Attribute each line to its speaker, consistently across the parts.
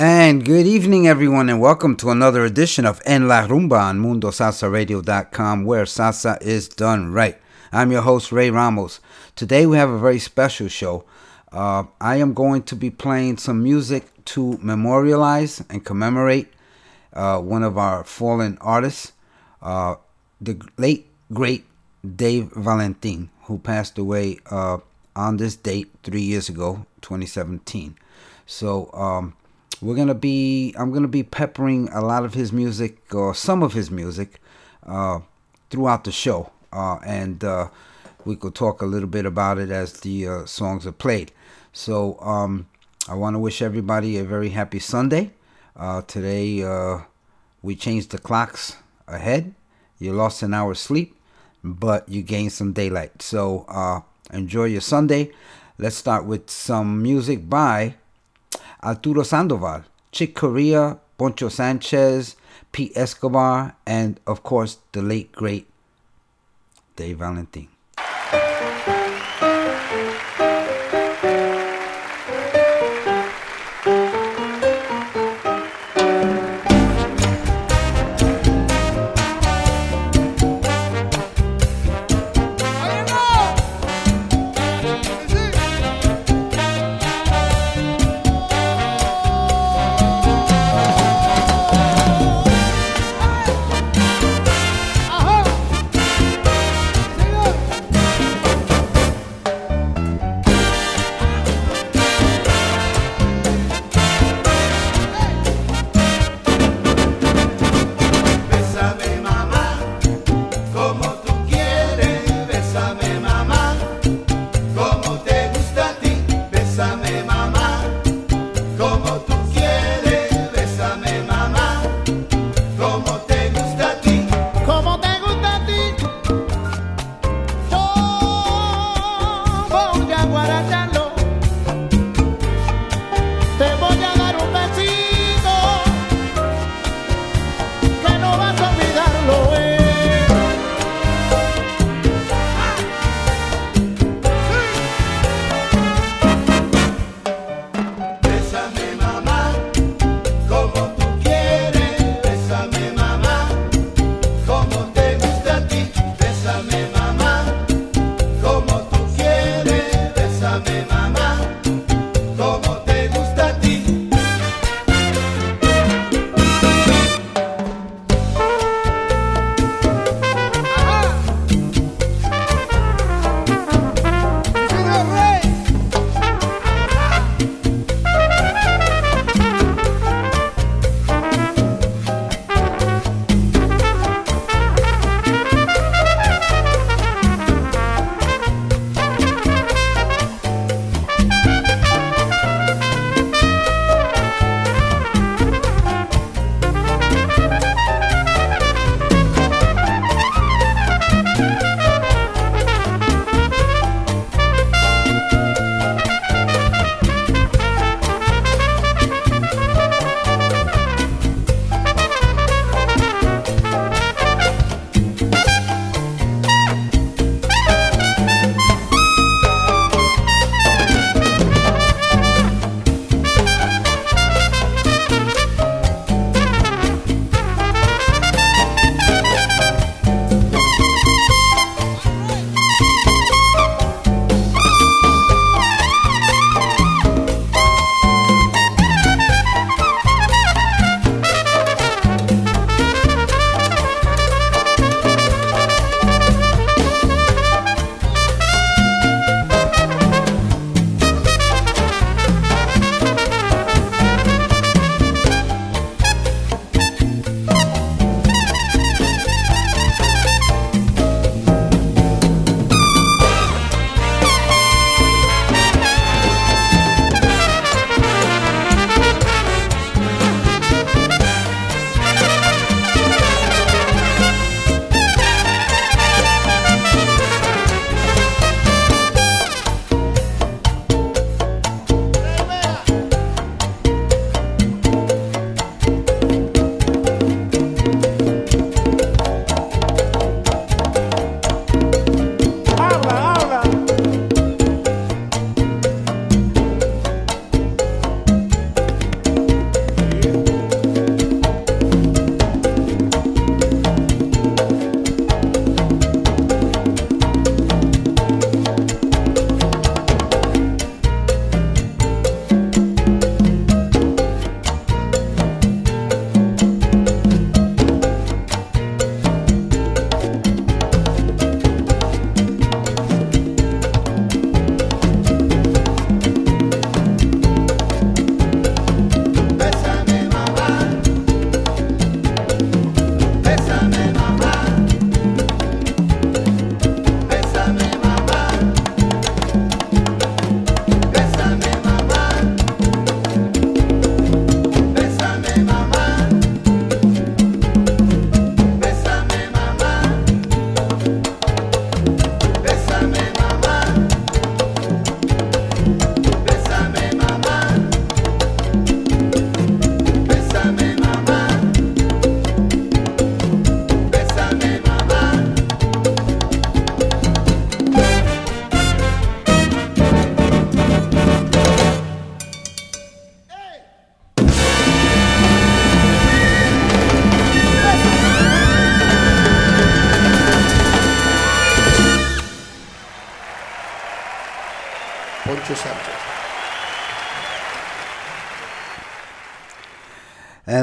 Speaker 1: And good evening, everyone, and welcome to another edition of En La Rumba on MundoSalsaRadio.com, where salsa is done right. I'm your host, Ray Ramos. Today we have a very special show. Uh, I am going to be playing some music to memorialize and commemorate uh, one of our fallen artists, uh, the late, great Dave Valentin, who passed away uh, on this date three years ago, 2017. So, um, we're gonna be i'm gonna be peppering a lot of his music or some of his music uh, throughout the show. Uh, and uh, we could talk a little bit about it as the uh, songs are played. So um, i want to wish everybody a very happy sunday. Uh, today uh, we changed the clocks ahead. You lost an hour's sleep but you gained some daylight. So uh enjoy your sunday. Let's start with some music by Arturo Sandoval, Chick Corea, Poncho Sanchez, Pete Escobar, and of course the late great Dave Valentin.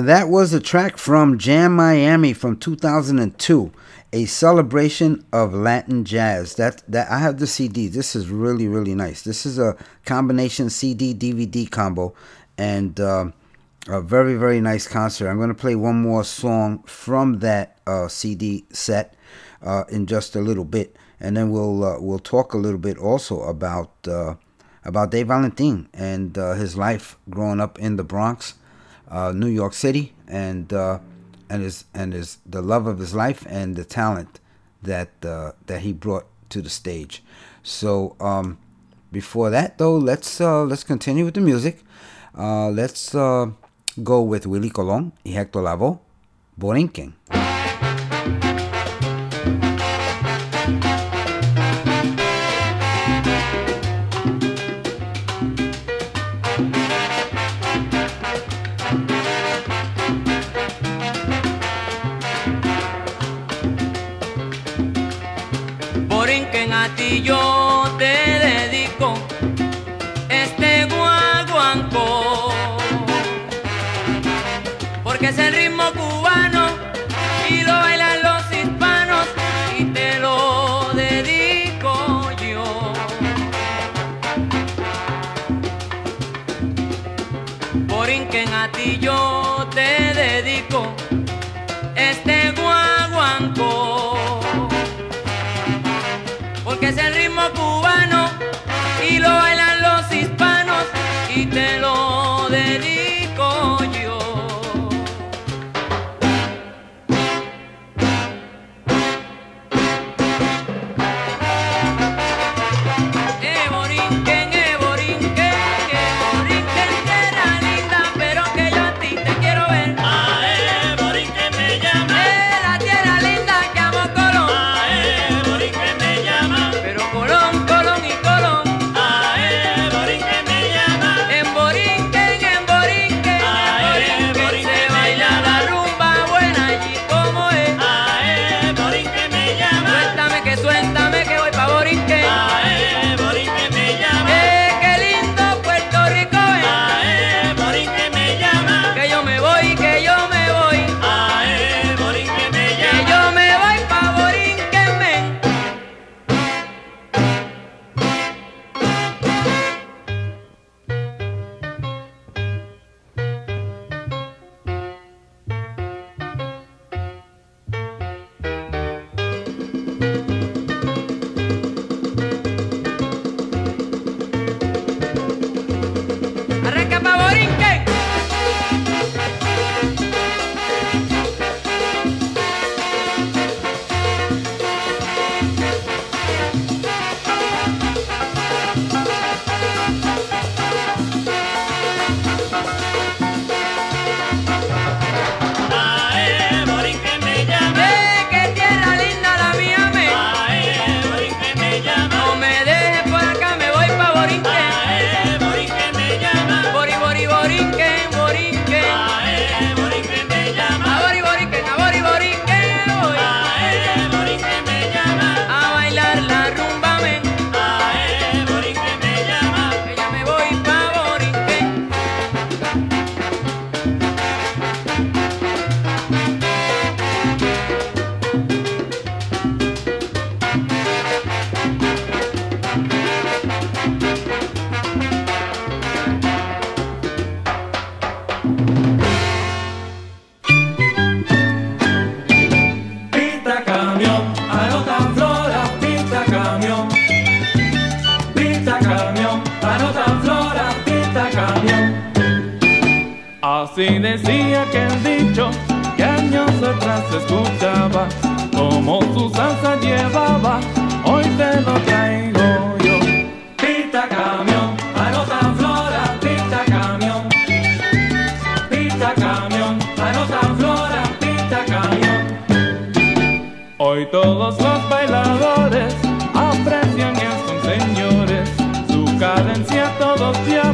Speaker 2: that was a track from Jam Miami from 2002, a celebration of Latin jazz. That that I have the CD. This is really really nice. This is a combination CD DVD combo, and uh, a very very nice concert. I'm going to play one more song from that uh, CD set uh, in just a little bit, and then we'll uh, we'll talk a little bit also about uh, about Dave Valentin and uh, his life growing up in the Bronx uh, New York City, and uh, and his and his the love of his life and the talent that uh, that he brought to the stage. So um, before that, though, let's uh, let's continue with the music. Uh, let's uh, go with Willie Colon y Hector Lavoe, Borinquen.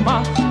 Speaker 1: amar.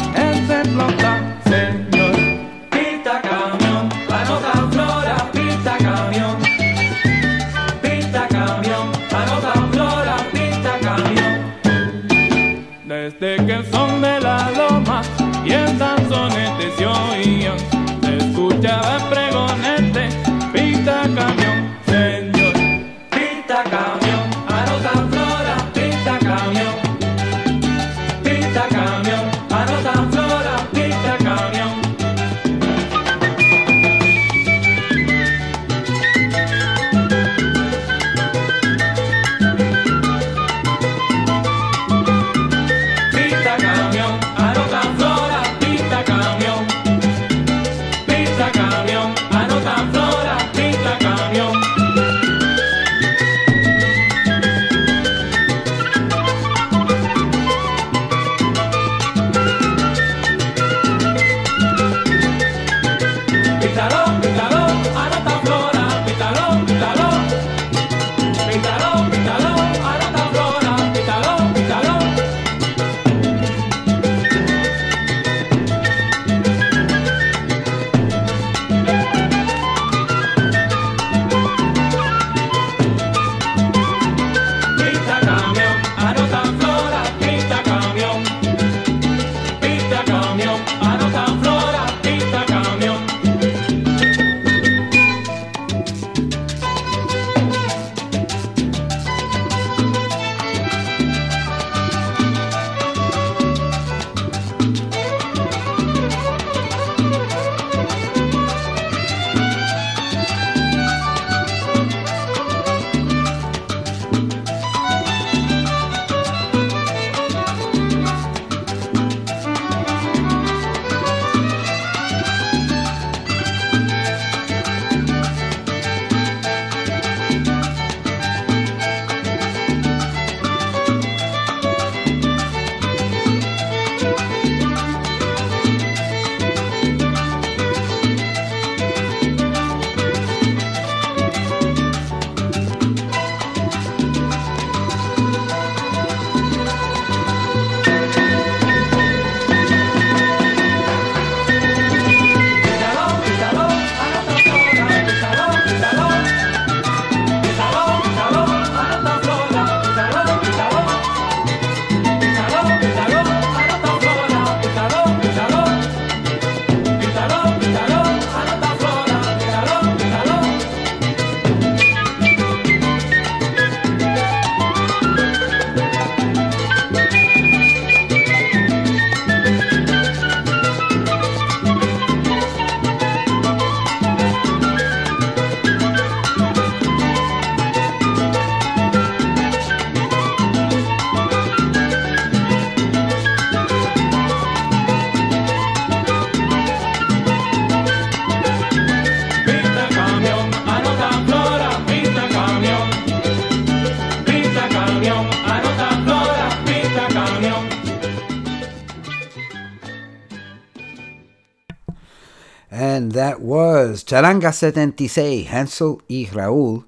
Speaker 1: Charanga 76, Hansel y Raúl,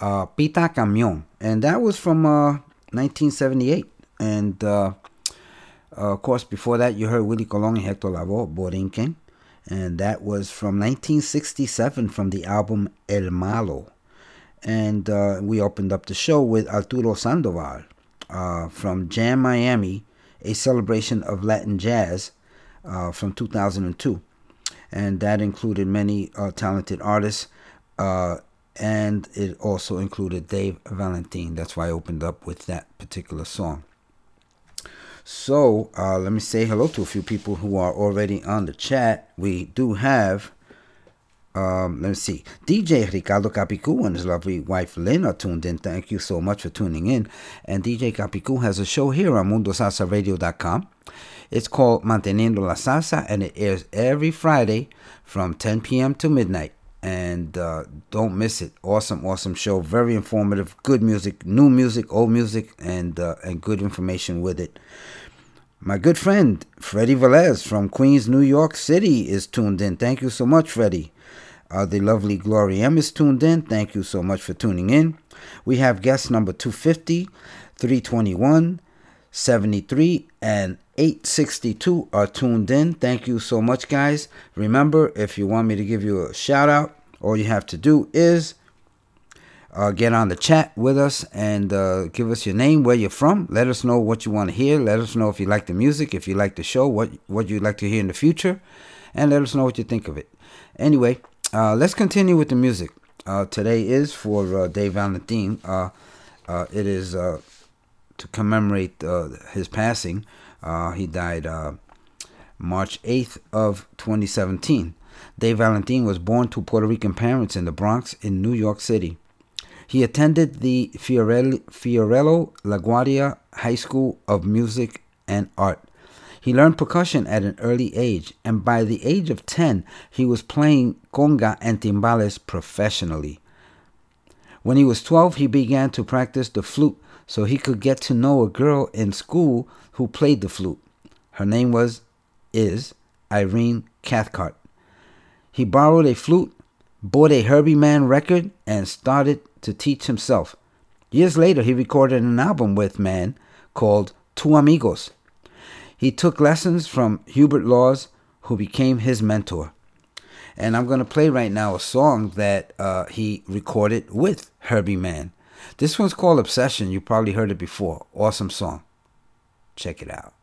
Speaker 1: uh, Pita Camión. And that was from uh, 1978. And uh, uh, of course, before that, you heard Willie Colon and Hector Lavoe, Borinquen. And that was from 1967 from the album El Malo. And uh, we opened up the show with Arturo Sandoval uh, from Jam Miami, a celebration of Latin jazz uh, from 2002. And that included many uh, talented artists. Uh, and it also included Dave Valentine. That's why I opened up with that particular song. So uh, let me say hello to a few people who are already on the chat. We do have, um, let me see, DJ Ricardo Capicu and his lovely wife Lynn are tuned in. Thank you so much for tuning in. And DJ Capicu has a show here on MundoSalsaRadio.com. It's called Manteniendo la Salsa, and it airs every Friday from 10 p.m. to midnight. And uh, don't miss it. Awesome, awesome show. Very informative. Good music, new music, old music, and uh, and good information with it. My good friend Freddie Velez from Queens, New York City is tuned in. Thank you so much, Freddie. Uh, the lovely Gloria M is tuned in. Thank you so much for tuning in. We have guest number 250, 321, 73, and 862 are tuned in. Thank you so much, guys. Remember, if you want me to give you a shout out, all you have to do is uh, get on the chat with us and uh, give us your name, where you're from. Let us know what you want to hear. Let us know if you like the music, if you like the show, what what you'd like to hear in the future, and let us know what you think of it. Anyway, uh, let's continue with the music. Uh, today is for uh, Dave Valentine. Uh, it is to commemorate his passing. Uh, he died uh, March 8th of 2017. Dave Valentine was born to Puerto Rican parents in the Bronx in New York City. He attended the Fiorello, Fiorello LaGuardia High School of Music and Art. He learned percussion at an early age, and by the age of 10, he was playing conga and timbales professionally. When he was 12, he began to practice the flute so he could get to know a girl in school who played the flute. Her name was, is, Irene Cathcart. He borrowed a flute, bought a Herbie Mann record, and started to teach himself. Years later, he recorded an album with Mann called Two Amigos. He took lessons from Hubert Laws, who became his mentor. And I'm going to play right now a song that uh, he recorded with Herbie Mann. This one's called Obsession. You probably heard it before. Awesome song. Check it out.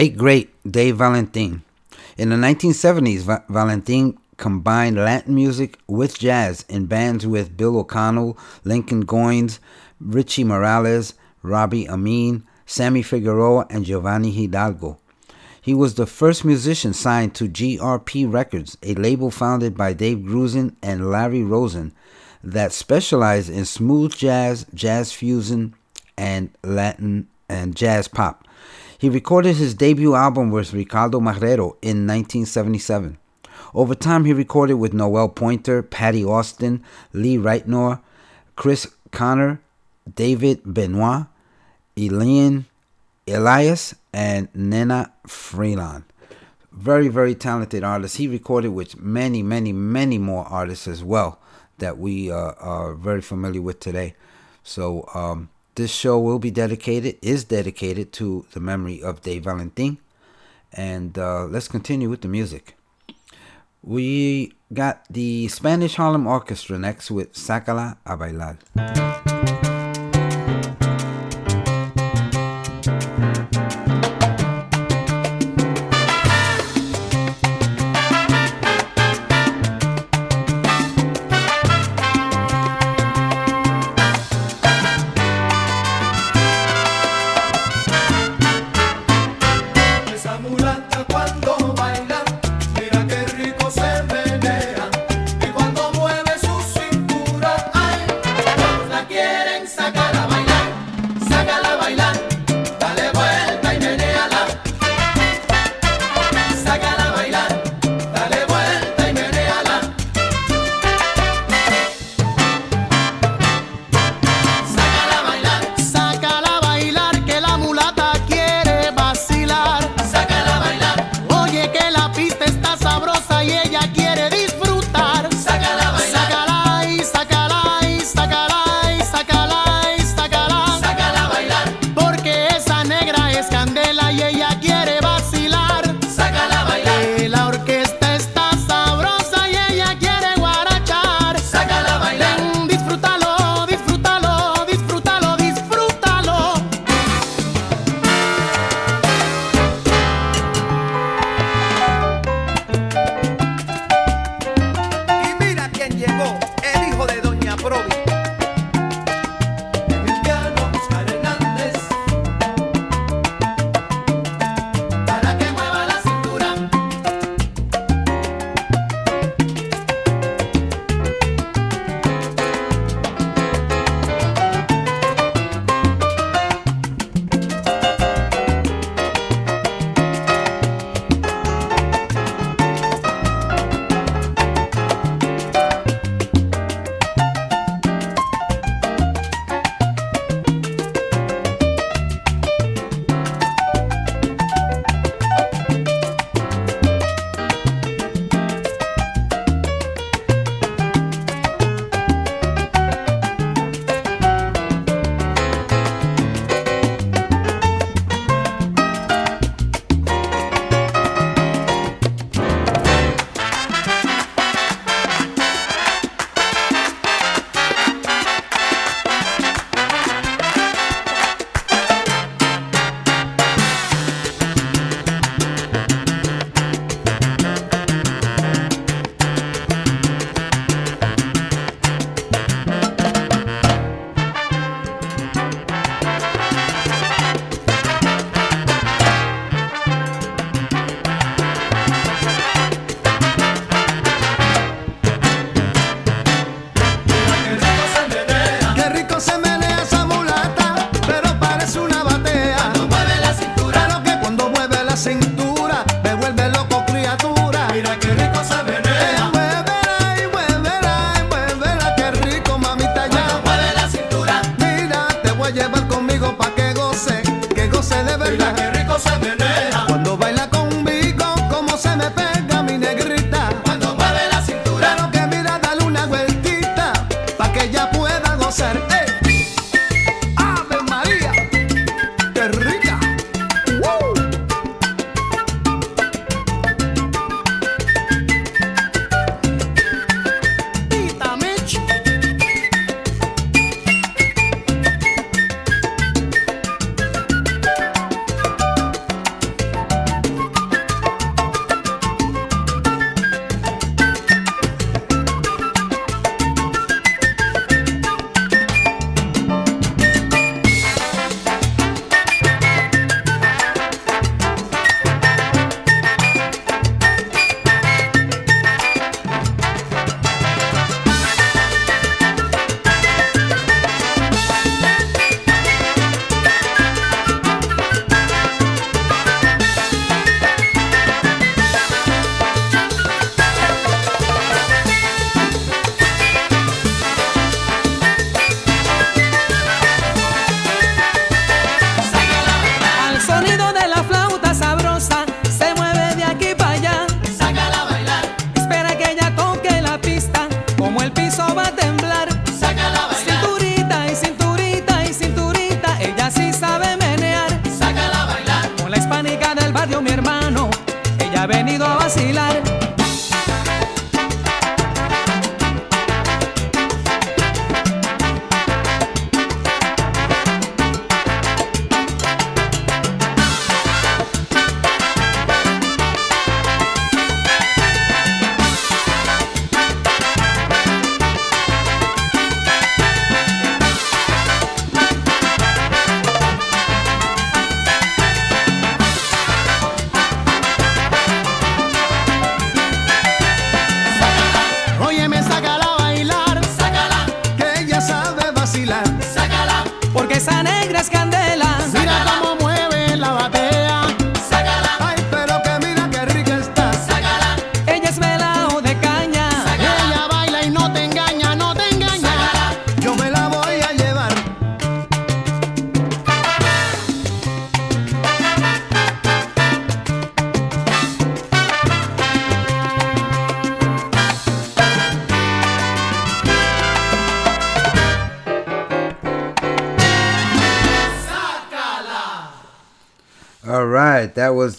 Speaker 1: Late great Dave Valentin. In the 1970s, Va- Valentin combined Latin music with jazz in bands with Bill O'Connell, Lincoln Goines, Richie Morales, Robbie Ameen, Sammy Figueroa, and Giovanni Hidalgo. He was the first musician signed to GRP Records, a label founded by Dave Grusin and Larry Rosen that specialized in smooth jazz, jazz fusion, and Latin and jazz pop. He recorded his debut album with Ricardo Marrero in 1977. Over time, he recorded with Noel Pointer, Patti Austin, Lee Ritenour, Chris Connor, David Benoit, Eliane Elias, and Nnenna Freelon. Very, very talented artist. He recorded with many, many, many more artists as well that we uh, are very familiar with today. So, um, this show will be dedicated, is dedicated to the memory of Dave Valentin. And uh, let's continue with the music. We got the Spanish Harlem Orchestra next with
Speaker 3: Sácala a Bailar.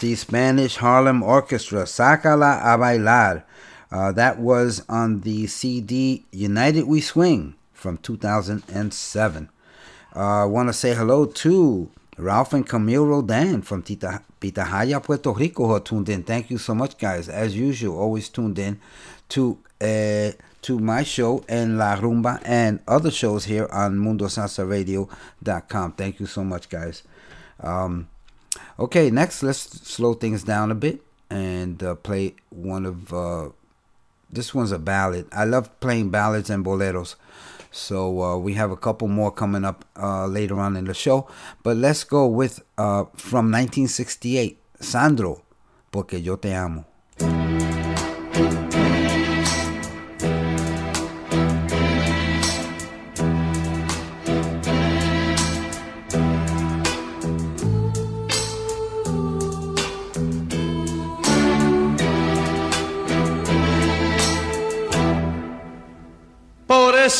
Speaker 1: The Spanish Harlem Orchestra, Sácala a Bailar. Uh, that was on the CD United We Swing from 2007. Uh, I want to say hello to Ralph and Camille Rodan from Tita, Pitahaya, Puerto Rico, who tuned in. Thank you so much, guys. As usual, always tuned in to uh, to my show and La Rumba and other shows here on MundoSalsaRadio.com. Thank you so much, guys. Um, Okay, next let's slow things down a bit and uh, play one of uh, this one's a ballad. I love playing ballads and boleros, so uh, we have a couple more coming up uh, later on in the show. But let's go with uh, from 1968, Sandro, porque yo te amo.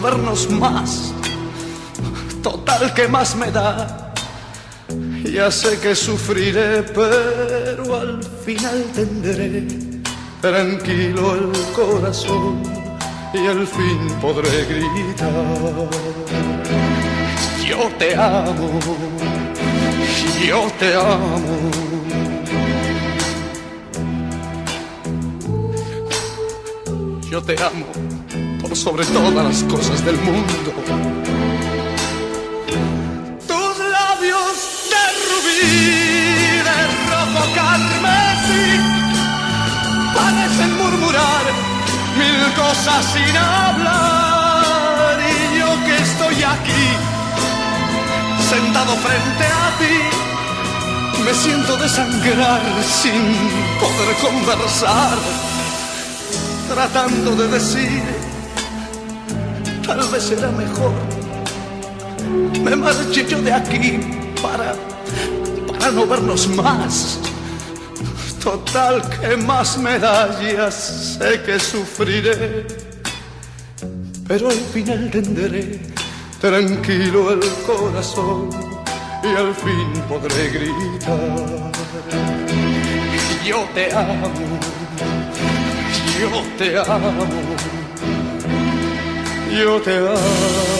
Speaker 4: vernos más. Total, que más me da? Ya sé que sufriré, pero al final tendré tranquilo el corazón y al fin podré gritar. Yo te amo, yo te amo. Yo te amo sobre todas las cosas del mundo. Tus labios de rubí, de rojo carmesí, parecen murmurar mil cosas sin hablar. Y yo que estoy aquí, sentado frente a ti, me siento desangrar sin poder conversar tratando de decir, tal vez será mejor, me marche yo de aquí para, para no vernos más. Total que más medallas sé que sufriré, pero al final tendré tranquilo el corazón y al fin podré gritar. Yo te amo, yo te amo, yo te
Speaker 5: You're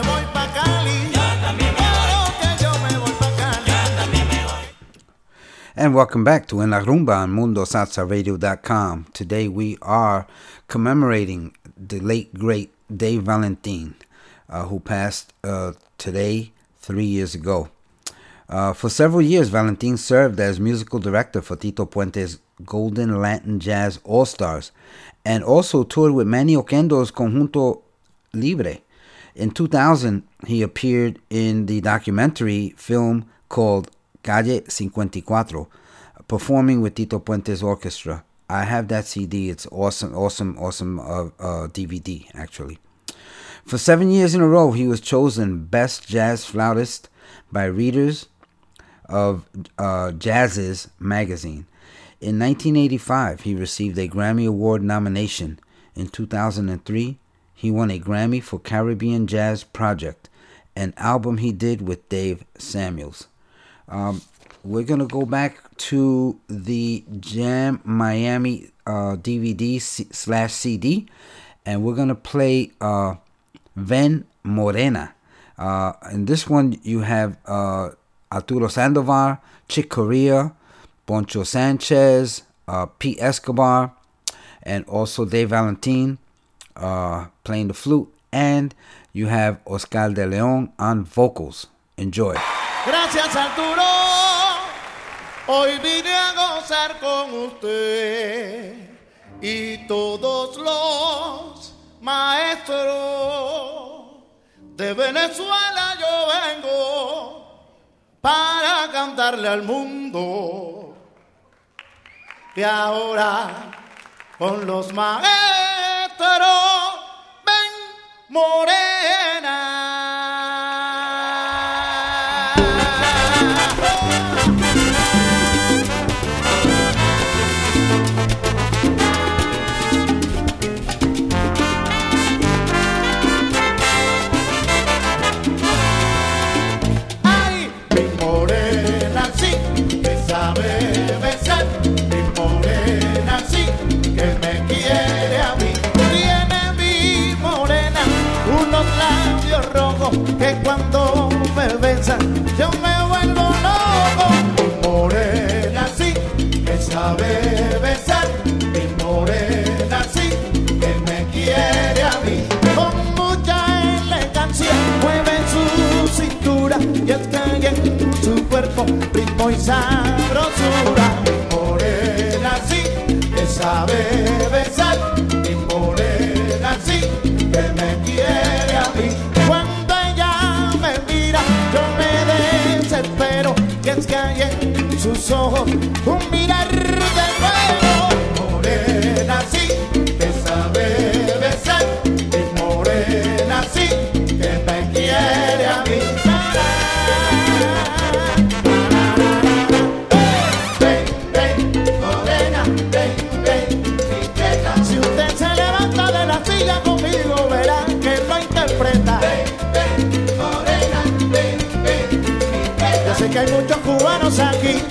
Speaker 1: And welcome back to En La Rumba on MundoSalsaRadio.com. Today we are commemorating the late, great Dave Valentin, uh, who passed uh, today three years ago. Uh, for several years, Valentin served as musical director for Tito Puente's Golden Latin Jazz All Stars and also toured with Manny Oquendo's Conjunto Libre. In 2000, he appeared in the documentary film called Calle 54, performing with Tito Puente's orchestra. I have that CD. It's awesome, awesome, awesome uh, uh, DVD, actually. For seven years in a row, he was chosen Best Jazz Flautist by readers of uh, Jazziz magazine. In 1985, he received a Grammy Award nomination. In 2003, he won a Grammy for Caribbean Jazz Project, an album he did with Dave Samuels. Um, we're gonna go back to the Jam Miami uh, DVD c- slash CD, and we're gonna play uh, Ven Morena. Uh, in this one, you have uh, Arturo Sandoval, Chick Corea, Poncho Sanchez, uh, Pete Escovedo, and also Dave Valentin uh, playing the flute, and you have Oscar de Leon on vocals. Enjoy.
Speaker 6: Gracias Arturo, hoy vine a gozar con usted y todos los maestros de Venezuela yo vengo para cantarle al mundo y ahora con los maestros ven morena. Yo me vuelvo loco. Morena sí, que sabe besar, mi morena sí, que me quiere a mí. Con mucha elegancia mueve su cintura y es que en su cuerpo ritmo y sabrosura. Mi morena sí, que sabe besar, ojos un mirar de fuego. Morena sí, que sabe besar, mi morena sí, que me quiere a mí. Ven, ven, morena, ven, ven, mi. Si usted se levanta de la silla conmigo, verá que lo interpreta. Ven, ven, morena, ven, ven, mi. Yo sé que hay muchos cubanos aquí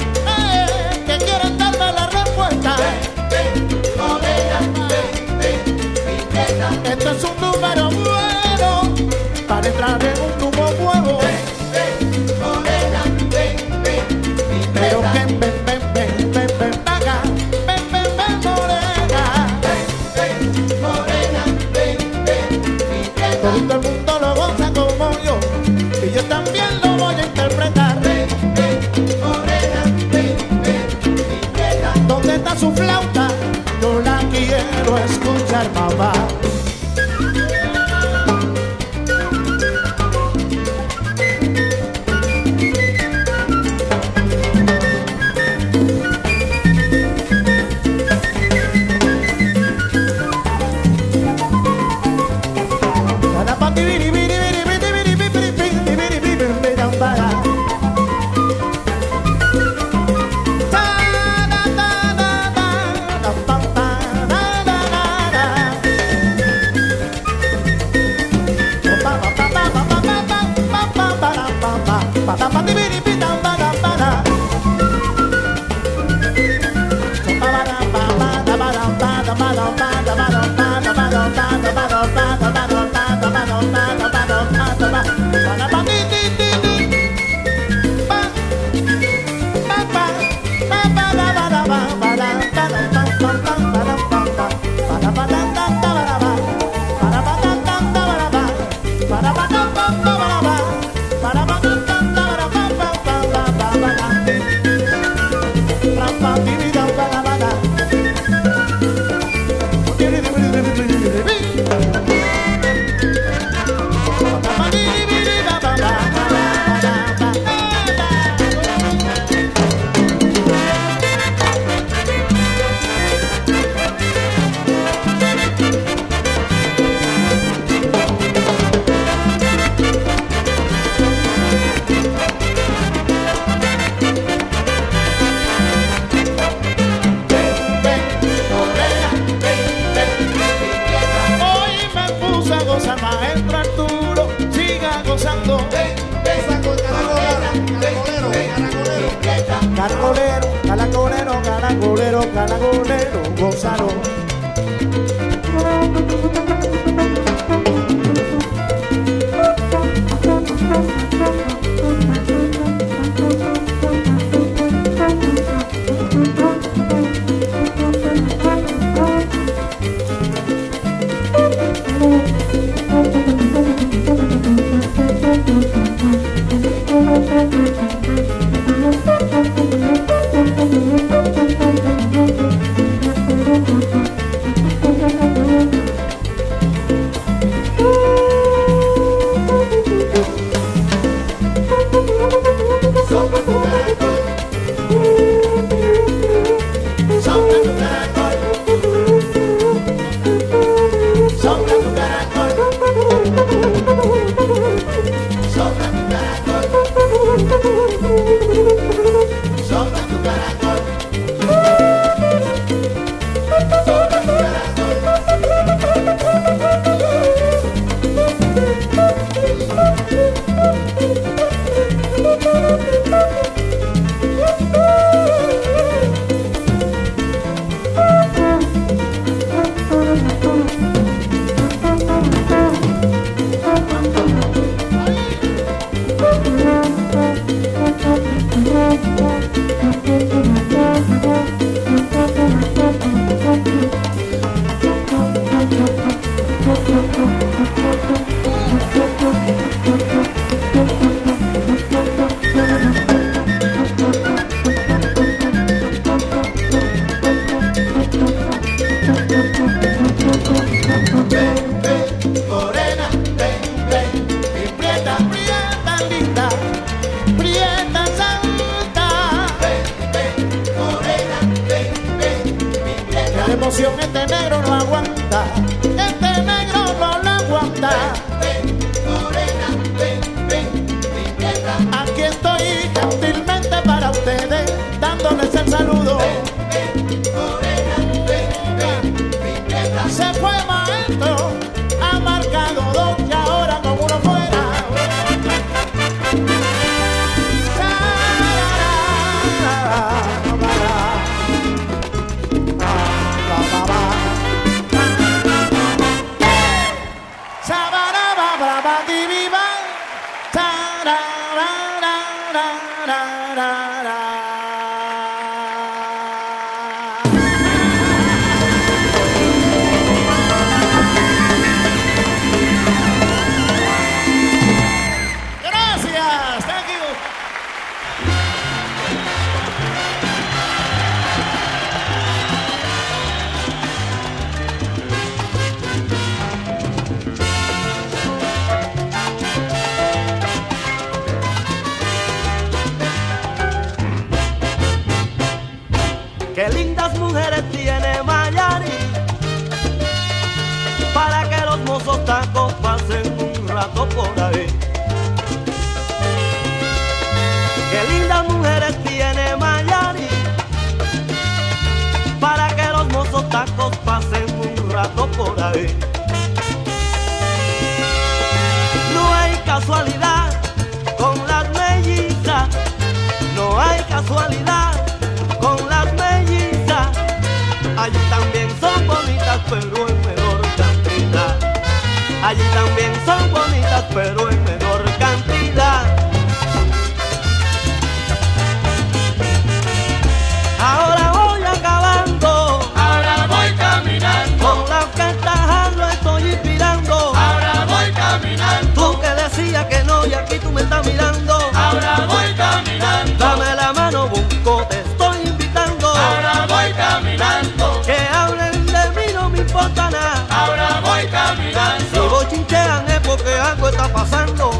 Speaker 7: allí también son bonitas, pero en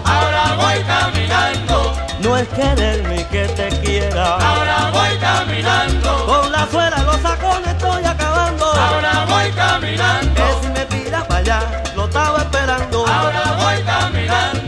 Speaker 7: ahora voy
Speaker 8: caminando.
Speaker 7: No es quererme que te quiera,
Speaker 8: ahora voy caminando.
Speaker 7: Con la suela los sacones estoy acabando,
Speaker 8: ahora voy caminando.
Speaker 7: Que si me tira para allá, lo estaba esperando,
Speaker 8: ahora voy caminando.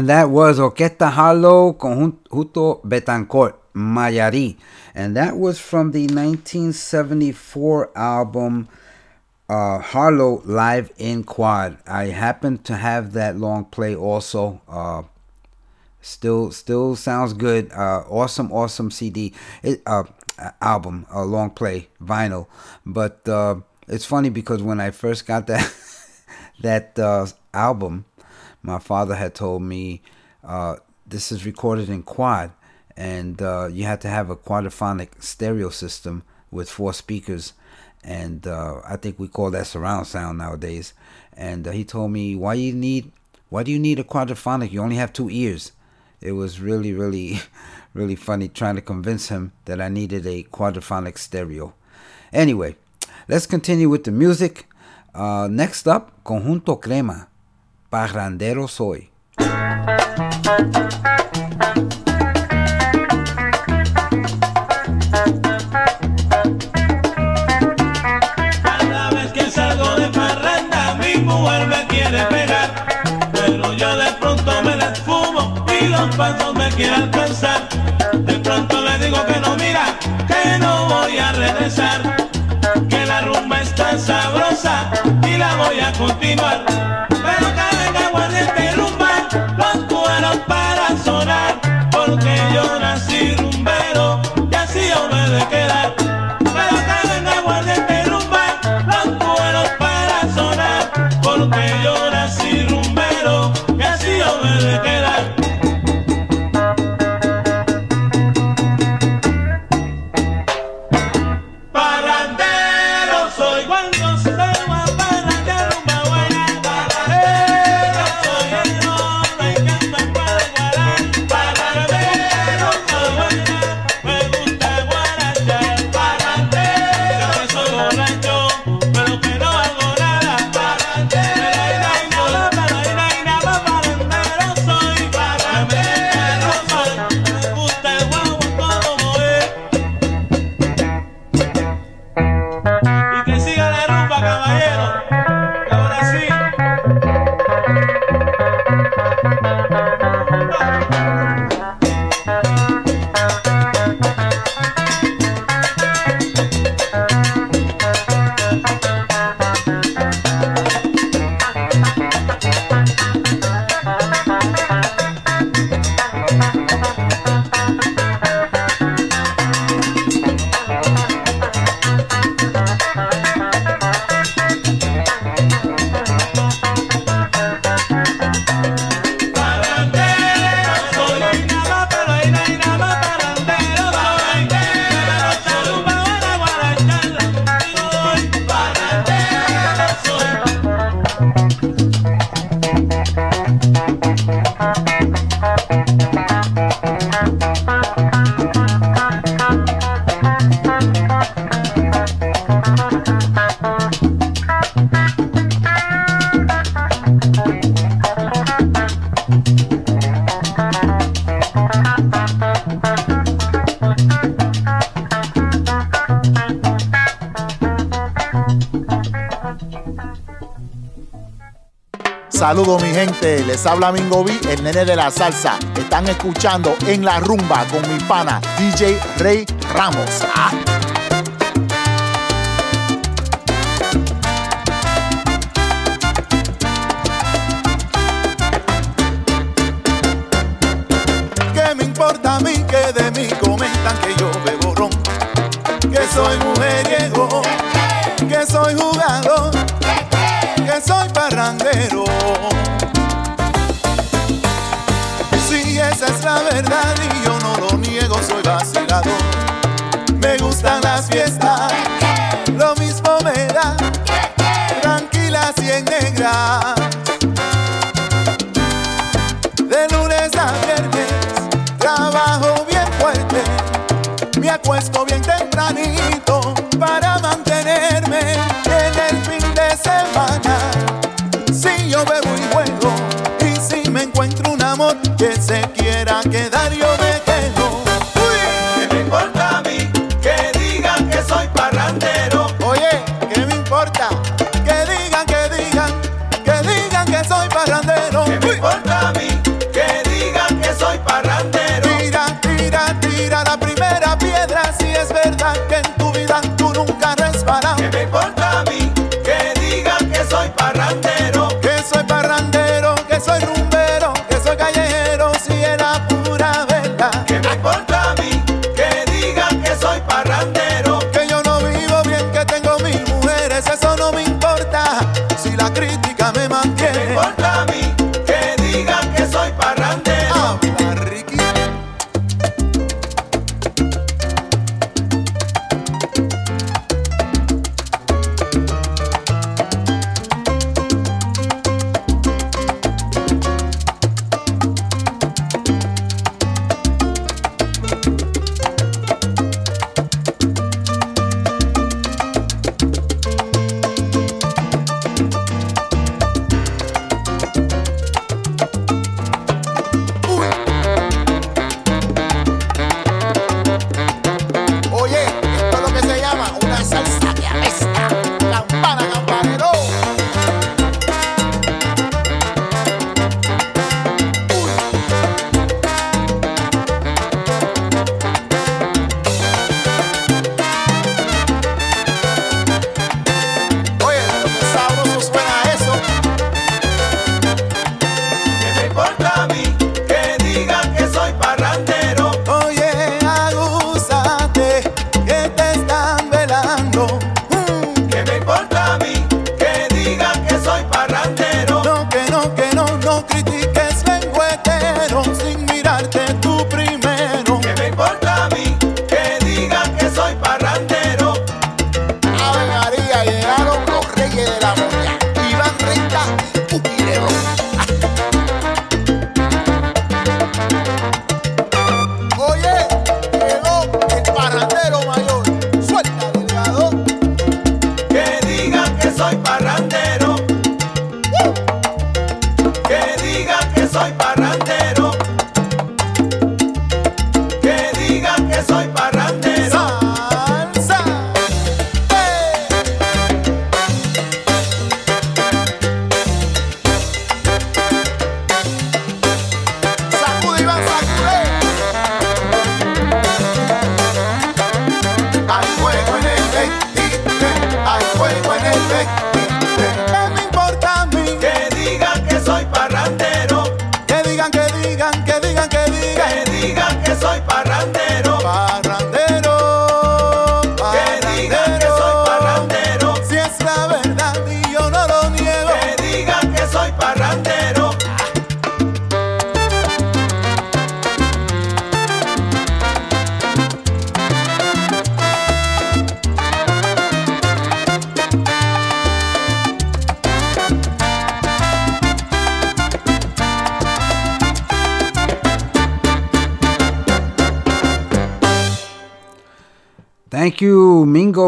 Speaker 1: And that was Orquesta Harlow Conjunto Betancourt, Mayari. And that was from the 1974 album uh, Harlow Live in Quad. I happen to have that long play also. Uh, still still sounds good. Uh, awesome, awesome CD. It, uh, album, a long play, vinyl. But uh, it's funny because when I first got that that uh, album, my father had told me uh, this is recorded in quad, and uh, you had to have a quadraphonic stereo system with four speakers, and uh, I think we call that surround sound nowadays. And uh, he told me, "Why you need? Why do you need a quadraphonic? You only have two ears." It was really, really, really funny trying to convince him that I needed a quadraphonic stereo. Anyway, let's continue with the music. Uh, next up, Conjunto Crema, Parrandero Soy.
Speaker 9: Cada vez que salgo de parranda mi mujer me quiere pegar. Pero yo de pronto me la esfumo y los pasos me quieren alcanzar. De pronto le digo que no, mira, que no voy a regresar. Que la rumba está sabrosa y la voy a continuar que yo nací.
Speaker 6: Les habla Mingo B, el nene de la salsa. Están escuchando en la rumba con mi pana DJ Rey Ramos.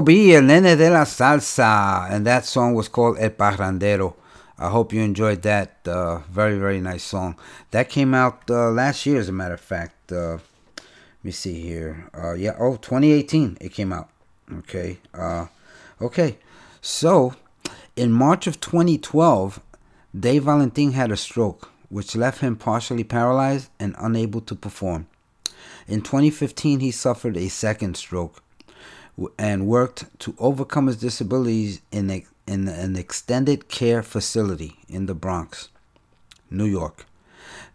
Speaker 1: B, El Nene de la Salsa. And that song was called El Parrandero. I hope you enjoyed that. Uh, very, very nice song. That came out uh, last year, as a matter of fact. Uh, let me see here. Uh, yeah, oh, 2018 it came out. Okay. Uh, okay. So, in March of 2012, Dave Valentin had a stroke, which left him partially paralyzed and unable to perform. In 2015, he suffered a second stroke and worked to overcome his disabilities in, a, in an extended care facility in the Bronx, New York.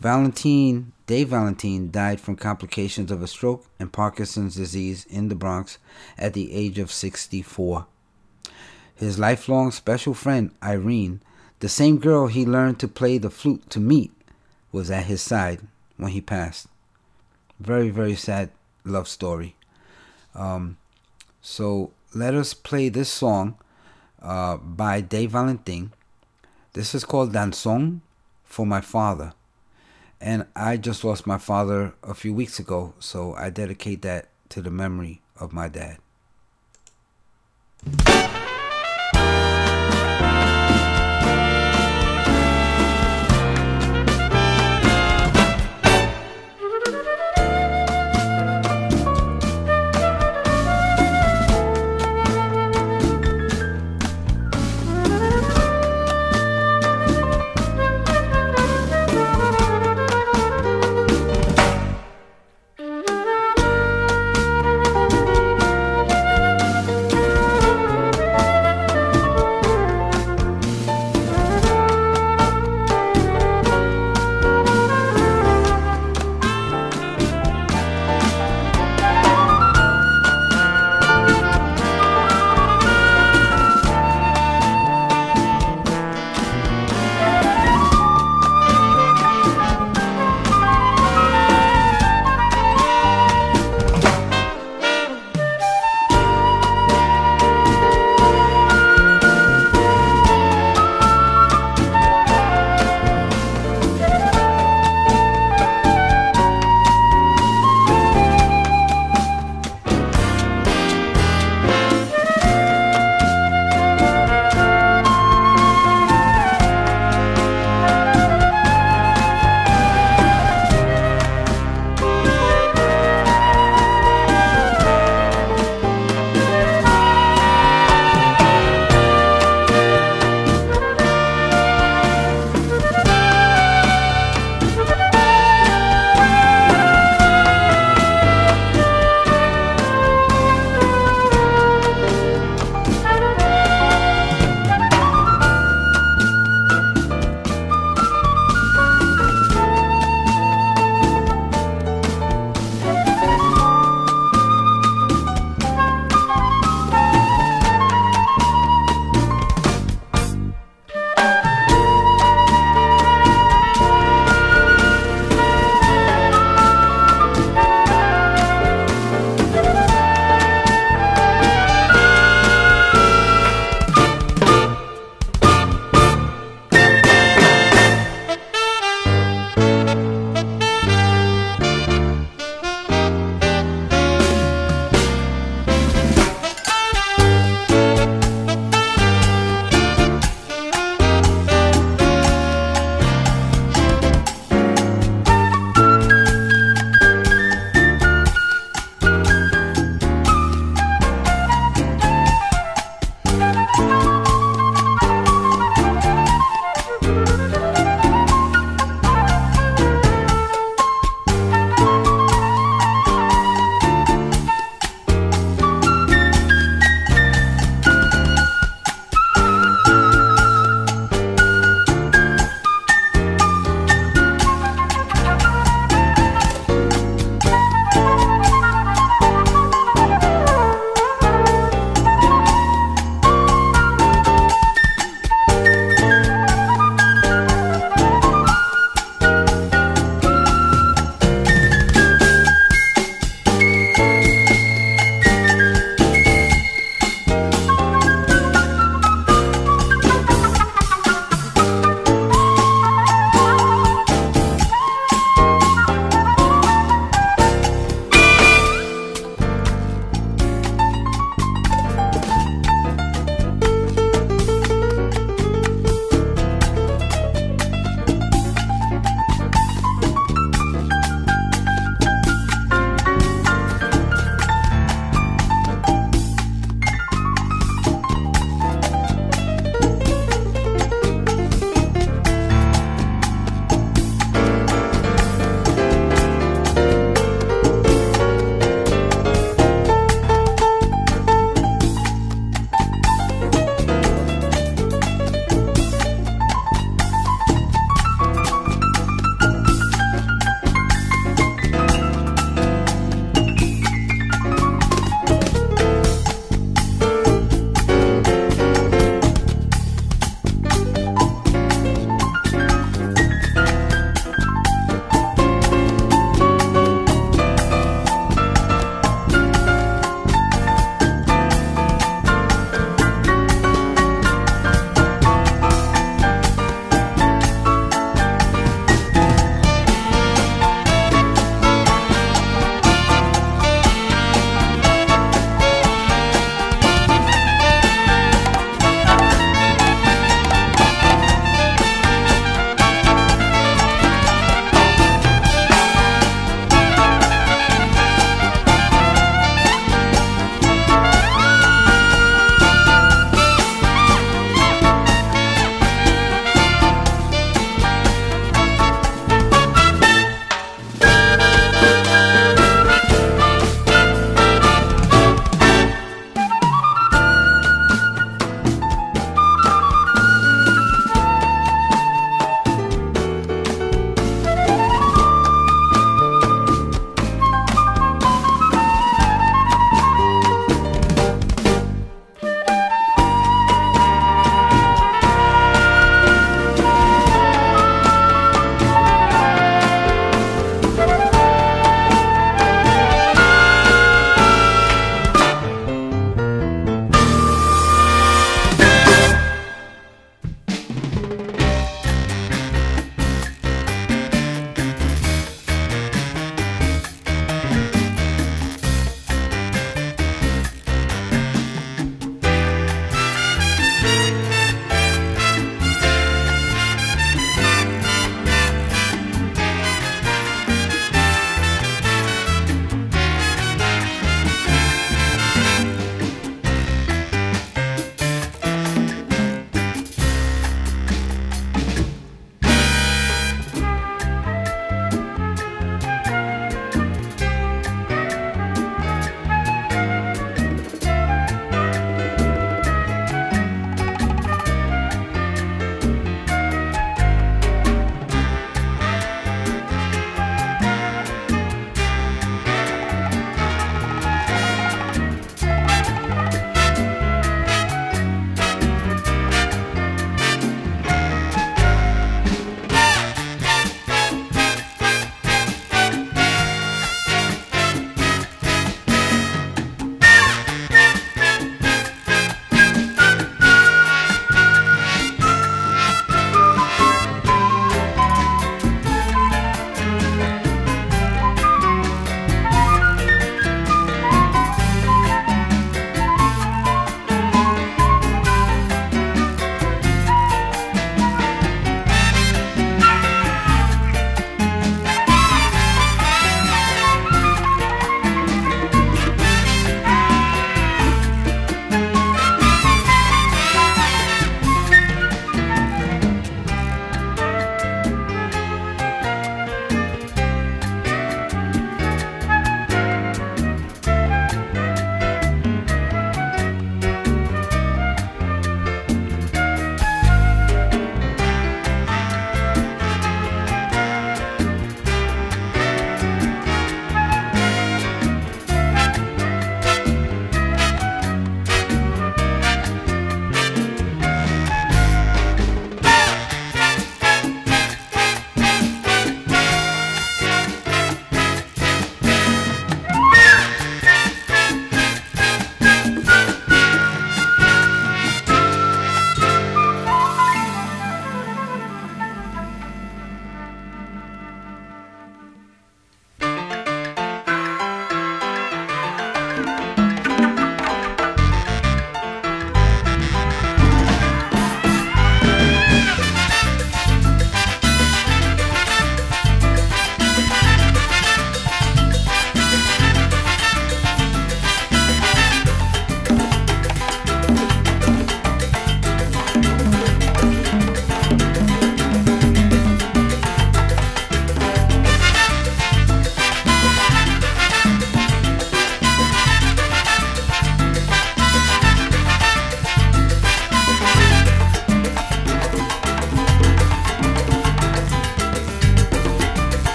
Speaker 1: Valentin, Dave Valentin, died from complications of a stroke and Parkinson's disease in the Bronx at the age of 64. His lifelong special friend, Irene, the same girl he learned to play the flute to meet, was at his side when he passed. Very, very sad love story. Um, so let us play this song uh, by Dave Valentin. This is called Danzón for My Father. And I just lost my father a few weeks ago, so I dedicate that to the memory of my dad.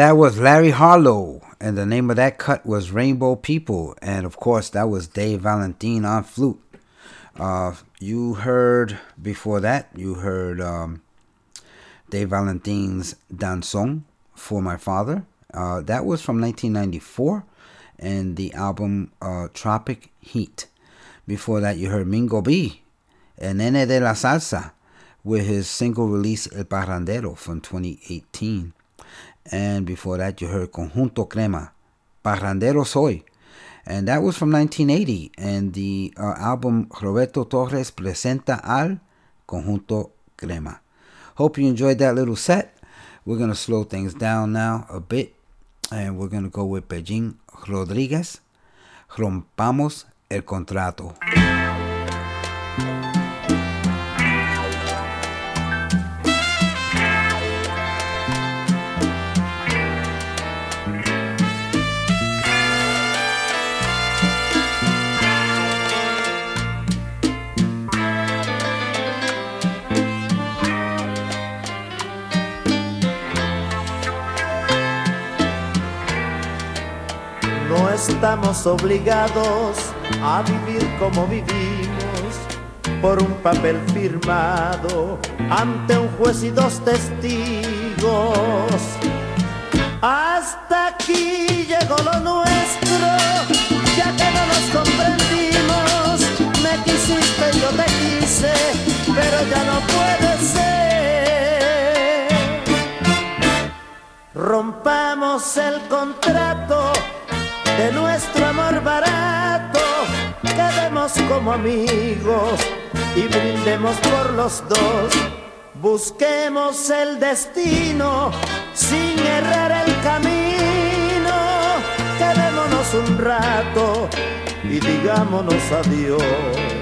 Speaker 1: That was Larry Harlow. And the name of that cut was Rainbow People. And of course, that was Dave Valentin on flute. Uh, you heard before that, you heard um, Dave Valentin's Danzón for My Father. Uh, that was from 1994 and the album uh, Tropic Heat. Before that, you heard Mingo B, El Nene de la Salsa, with his single release El Parrandero from 2018. And before that, you heard Conjunto Crema, Parrandero Soy. And that was from 1980. And the uh, album Roberto Torres Presenta al Conjunto Crema. Hope you enjoyed that little set. We're going to slow things down now a bit. And we're going to go with Pellín Rodríguez. Rompamos el contrato.
Speaker 6: Estamos obligados a vivir como vivimos por un papel firmado ante un juez y dos testigos. Hasta aquí llegó lo nuestro, ya que no nos comprendimos. Me quisiste, yo te quise, pero ya no puede ser. Rompamos el contrato de nuestro amor barato, quedemos como amigos y brindemos por los dos. Busquemos el destino sin errar el camino. Quedémonos un rato y digámonos adiós.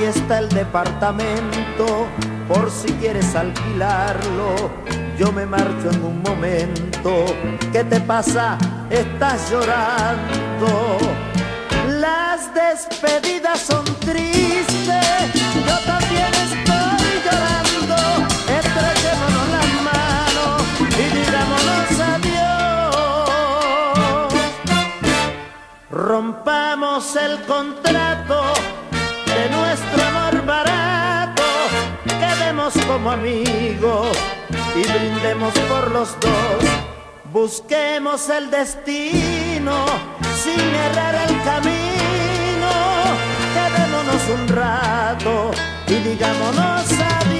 Speaker 6: Aquí está el departamento, por si quieres alquilarlo. Yo me marcho en un momento. ¿Qué te pasa? Estás llorando. Las despedidas son tristes. Yo también estoy llorando. Estrechémonos las manos y digámonos adiós. Rompamos el contrato como amigos y brindemos por los dos. Busquemos el destino sin errar el camino. Quedémonos un rato y digámonos adiós.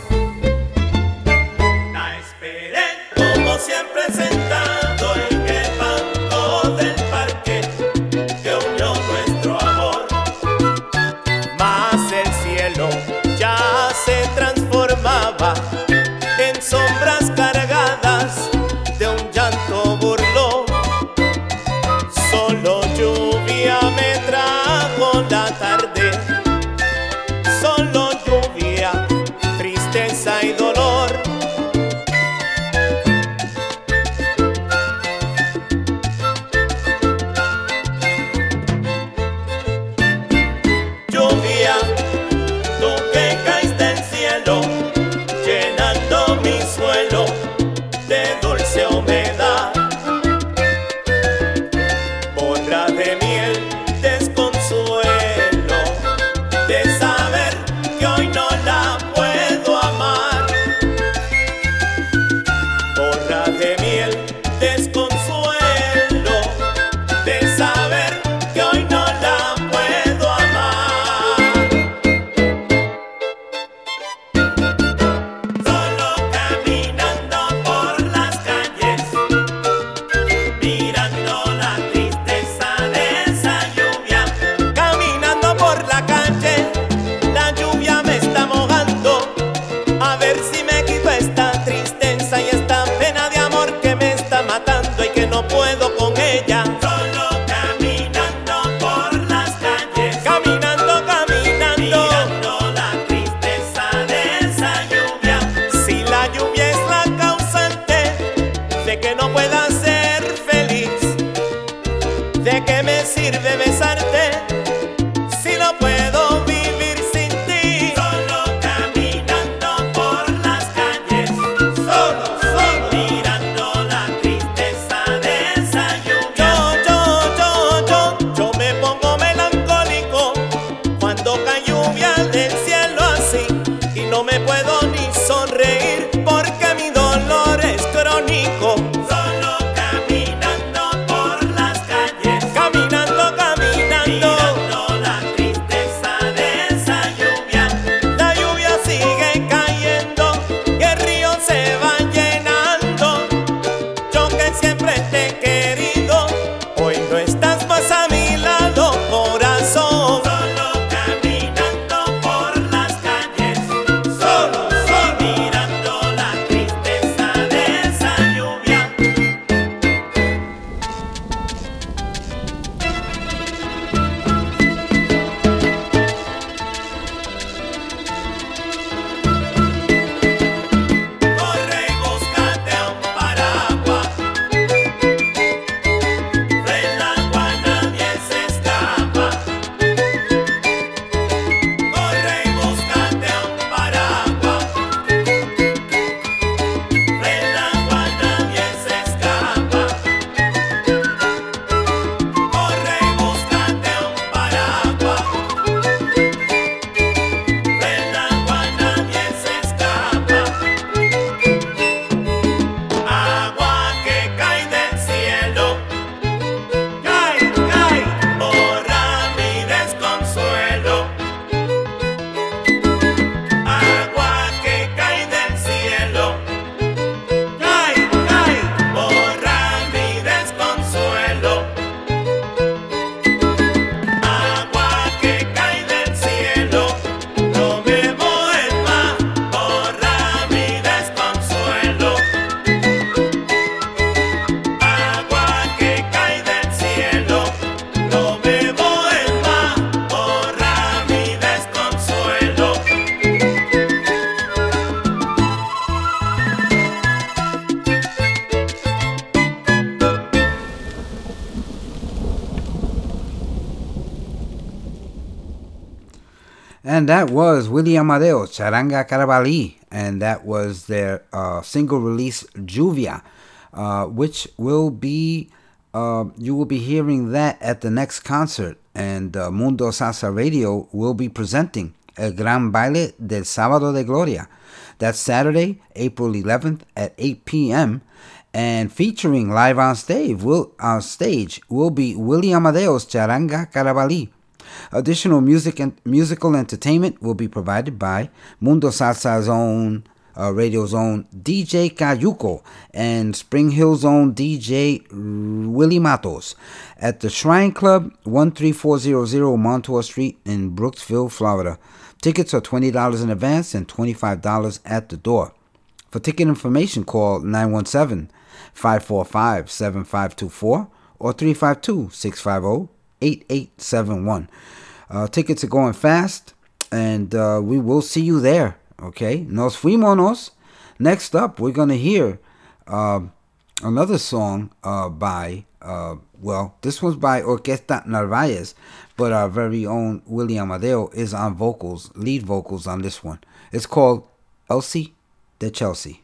Speaker 1: That was Willie Amadeo, Charanga Carabalí, and that was their uh, single release Juvia, uh, which will be, uh, you will be hearing that at the next concert. And uh, Mundo Salsa Radio will be presenting El Gran Baile del Sábado de Gloria. That's Saturday, April 11th at 8 p.m. And featuring live on stage will on stage will be Willie Amadeo's Charanga Carabalí. Additional music and musical entertainment will be provided by Mundo Salsa's own uh, radio's own DJ Cayuco and Spring Hill's own DJ Willie Matos at the Shrine Club 13400 Montour Street in Brooksville, Florida. Tickets are $20 in advance and $25 at the door. For ticket information, call 917 545 7524 or 352 650 8871. Uh, tickets are going fast, and uh, we will see you there. Okay, nos fuimos. Next up, we're gonna hear uh, another song uh, by uh, well, this one's by Orquesta Narvaez, but our very own Willie Amadeo is on vocals, lead vocals on this one. It's called Elsie de Chelsea.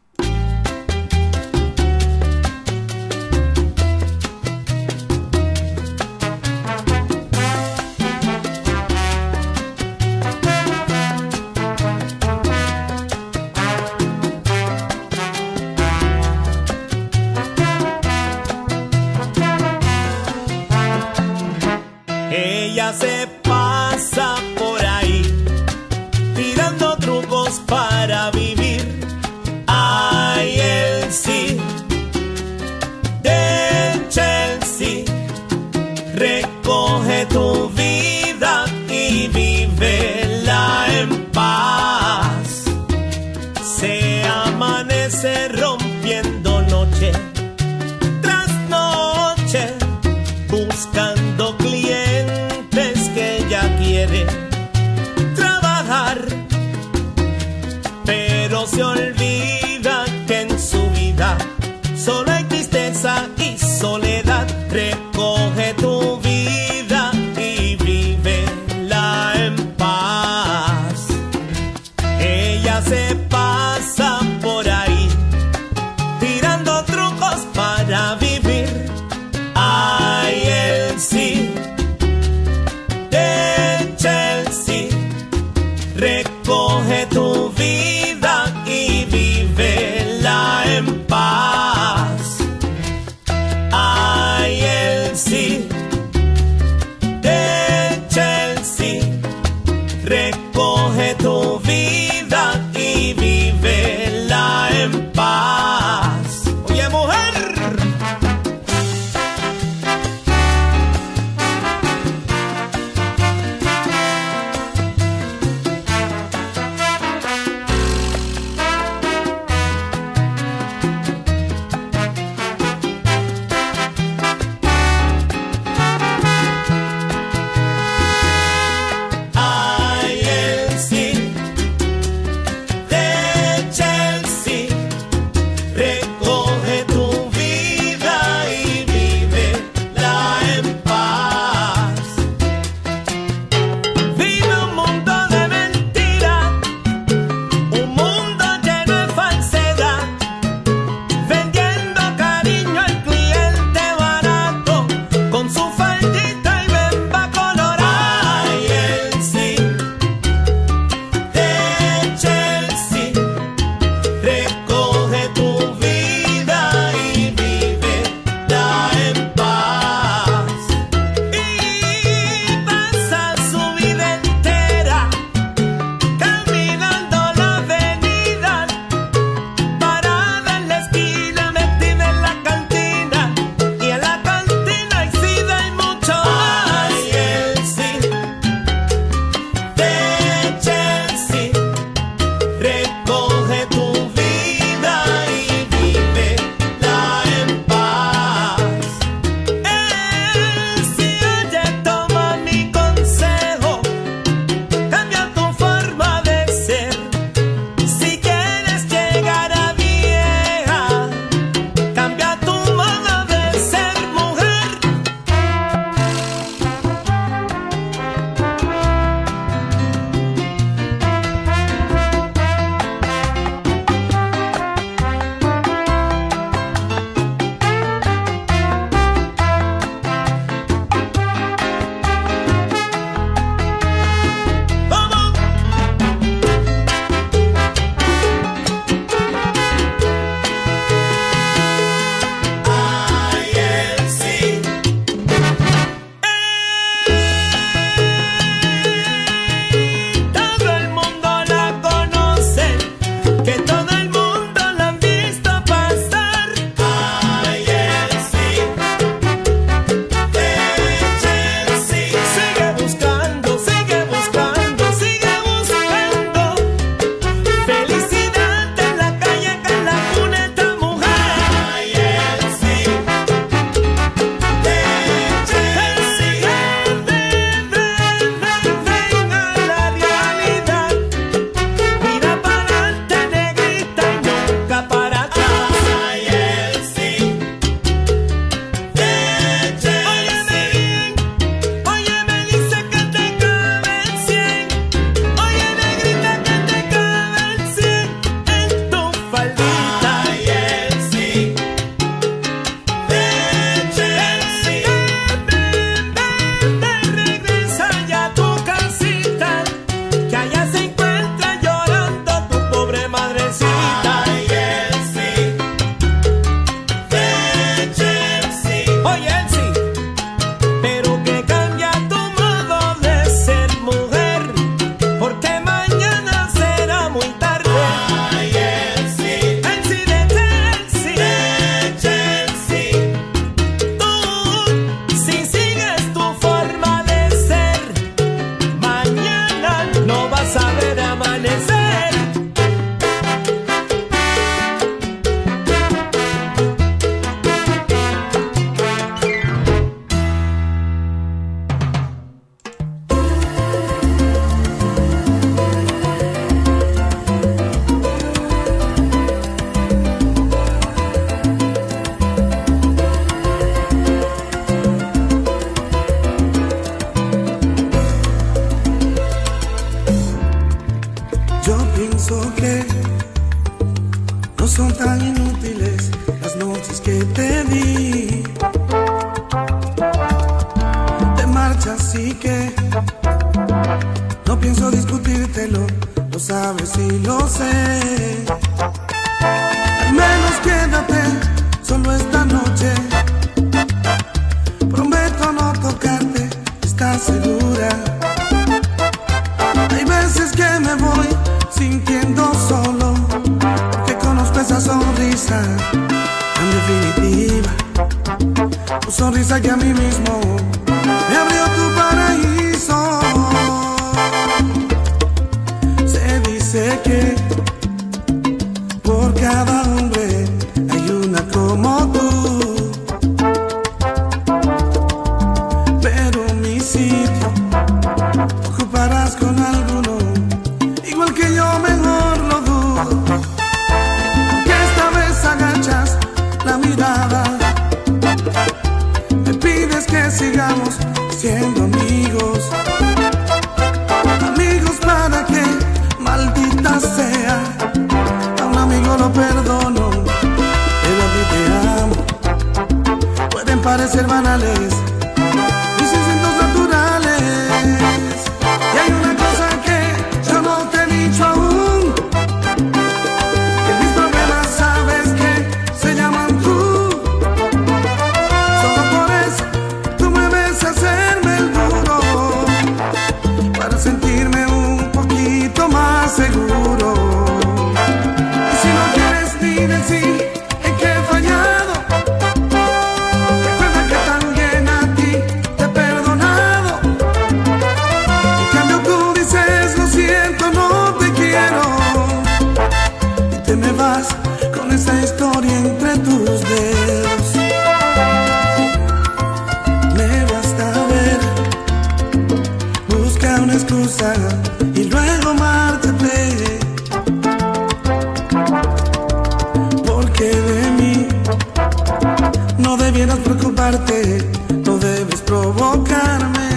Speaker 10: No debieras preocuparte, no debes provocarme.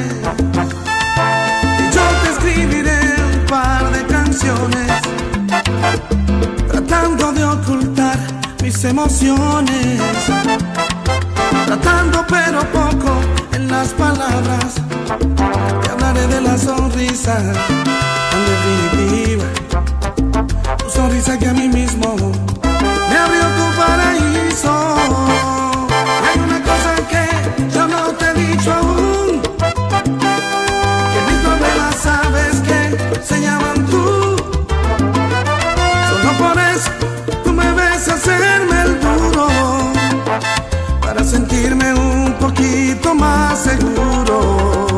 Speaker 10: Y yo te escribiré un par de canciones, tratando de ocultar mis emociones, tratando pero poco en las palabras. Te hablaré de la sonrisa tan definitiva, tu sonrisa que a mí mismo me abrió tu paraíso. sentirme un poquito más seguro.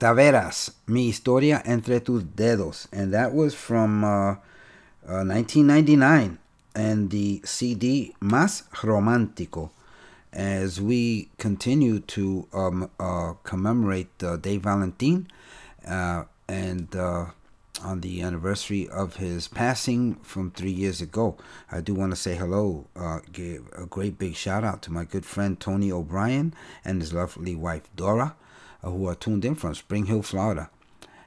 Speaker 1: Taveras, Mi Historia Entre Tus Dedos. And that was from uh, uh, 1999 and the CD Más Romántico. As we continue to um, uh, commemorate uh, Dave Valentin uh, and uh, on the anniversary of his passing from three years ago, I do want to say hello, uh, give a great big shout out to my good friend Tony O'Brien and his lovely wife Dora. Uh, who are tuned in from Spring Hill, Florida.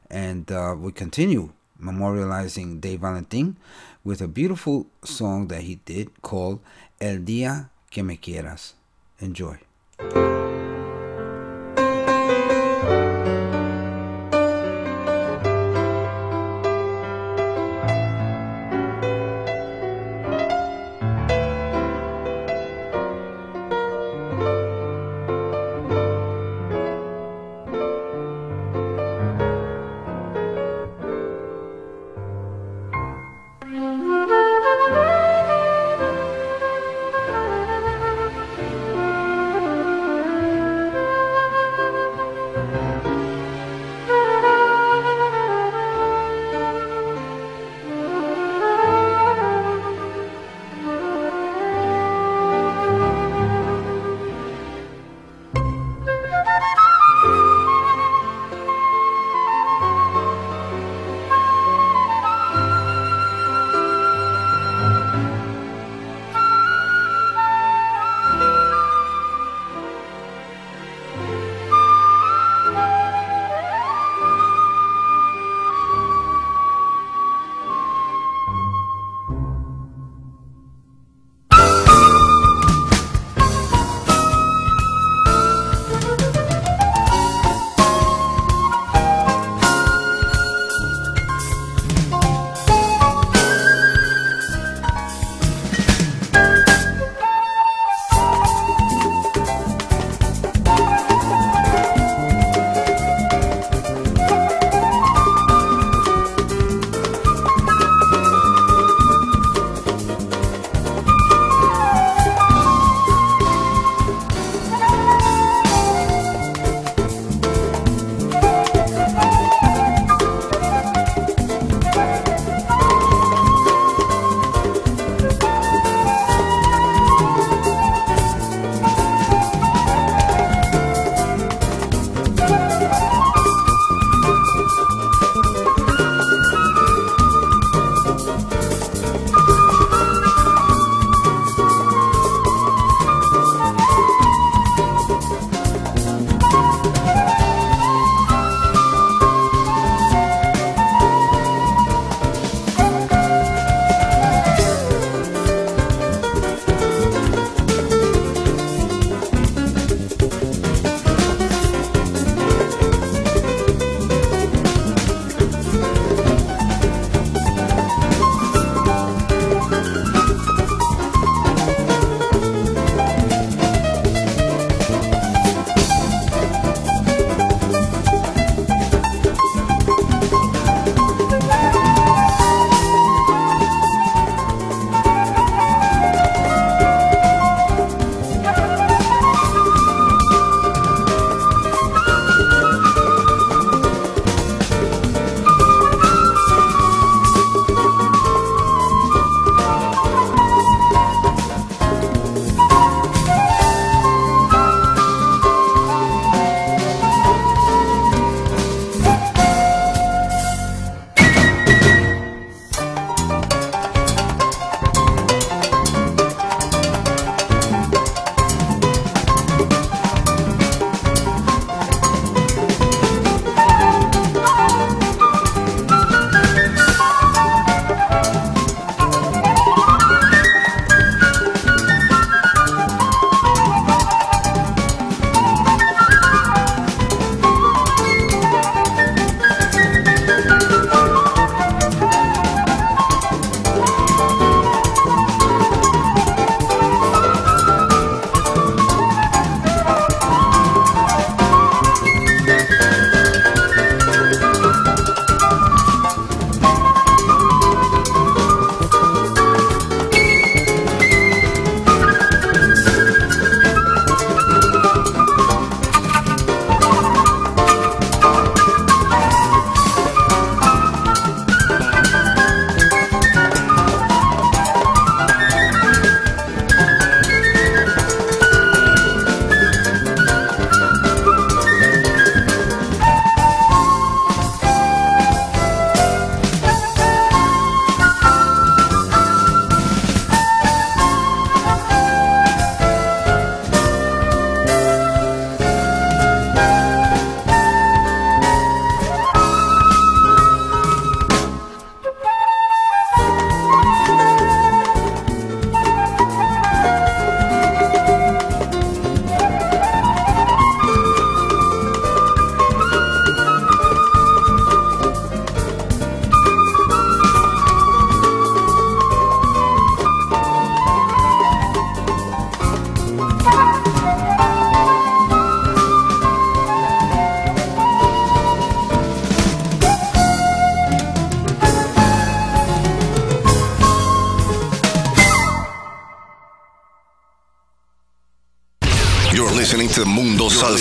Speaker 1: And uh, we continue memorializing Dave Valentin with a beautiful song that he did called El Dia Que Me Quieras. Enjoy.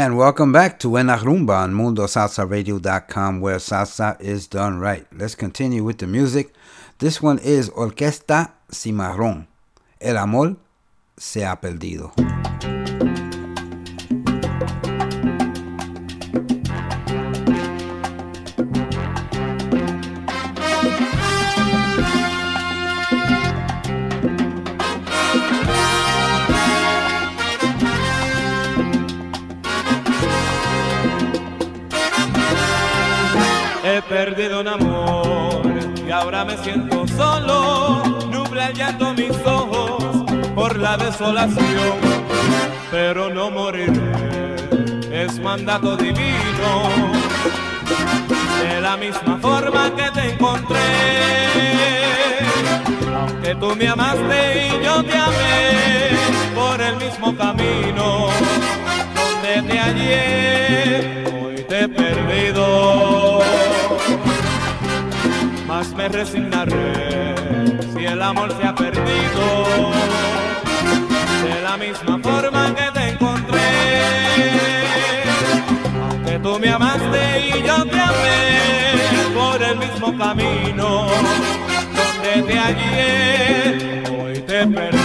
Speaker 1: And welcome back to En La Rumba on MundoSalsaRadio.com where salsa is done right. Let's continue with the music. This one is Orquesta Cimarrón. El amor se ha perdido.
Speaker 9: Solo. Nubla llanto mis ojos por la desolación. Pero no moriré, es mandato divino. De la misma forma que te encontré. Aunque tú me amaste y yo te amé por el mismo camino donde te hallé, me resignaré si el amor se ha perdido. De la misma forma que te encontré, aunque tú me amaste y yo te amé por el mismo camino donde te hallé, hoy te he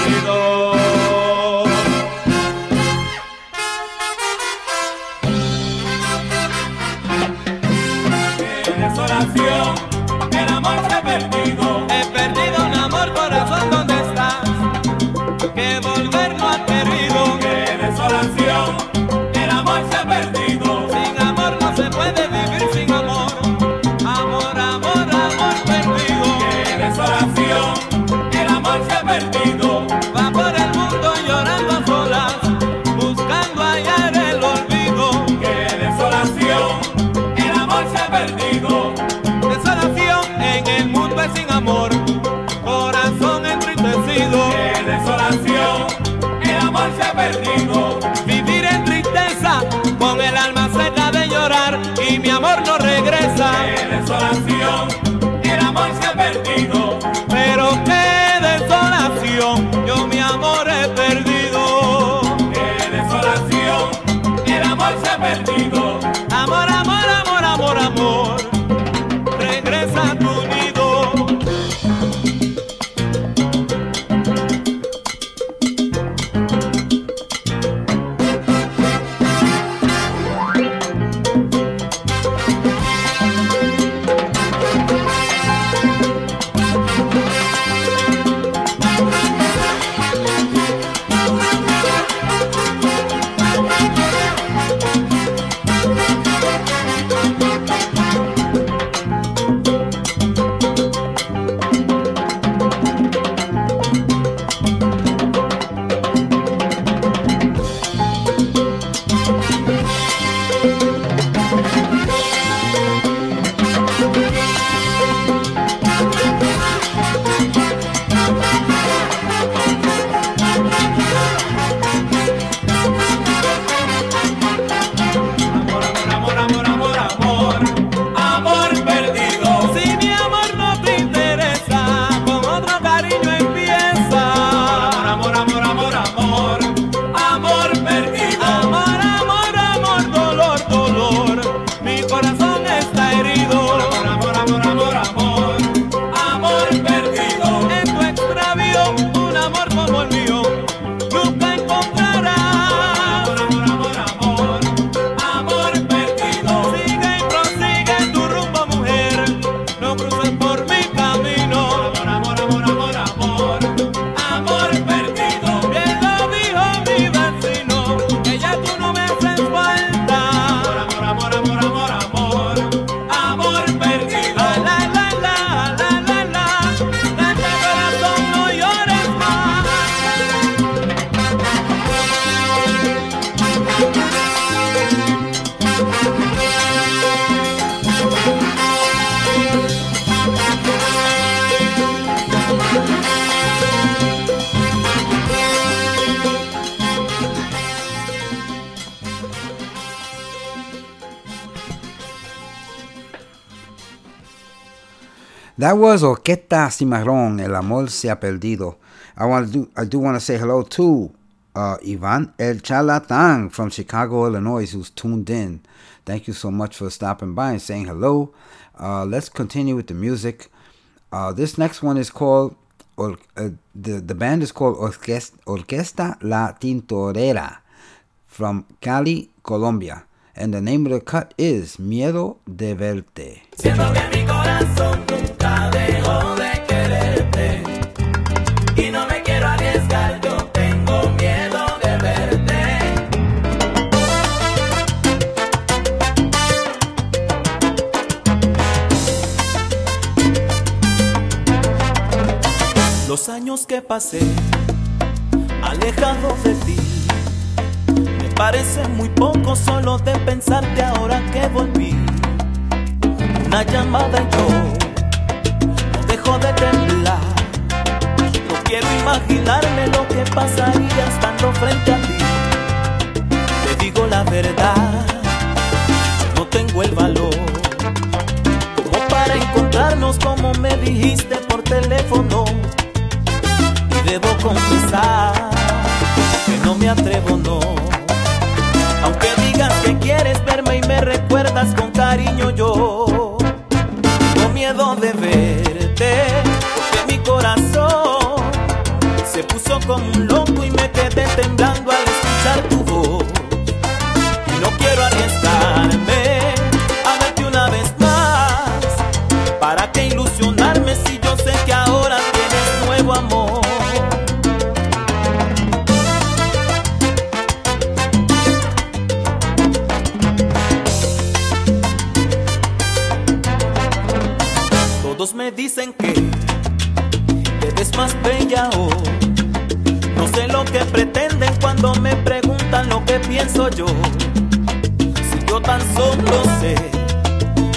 Speaker 1: Was Orquesta Cimarrón, El Amor Se Ha Perdido. I want to do, I do want to say hello to uh, Ivan El Charlatan from Chicago, Illinois, who's tuned in. Thank you so much for stopping by and saying hello. Uh, let's continue with the music. Uh, this next one is called, or, uh, the, the band is called Orquesta, Orquesta La Tintorera from Cali, Colombia. And the name of the cut is Miedo de Verte.
Speaker 11: Los años que pasé alejado de ti me parecen muy poco solo de pensarte ahora que volví. Una llamada y yo no de temblar. No quiero imaginarme lo que pasaría estando frente a ti. Te digo la verdad, no tengo el valor como para encontrarnos como me dijiste por teléfono. Y debo confesar que no me atrevo, no. Aunque digas que quieres verme y me recuerdas con cariño, yo tengo miedo de verte, se puso como un loco y me quedé temblando al escuchar tu voz. Y no quiero arriesgarme a verte una vez más. ¿Para qué ilusionarme si yo sé que ahora tienes nuevo amor? Todos me dicen que te ves más bella hoy. Sé lo que pretenden cuando me preguntan lo que pienso yo. Si yo tan solo sé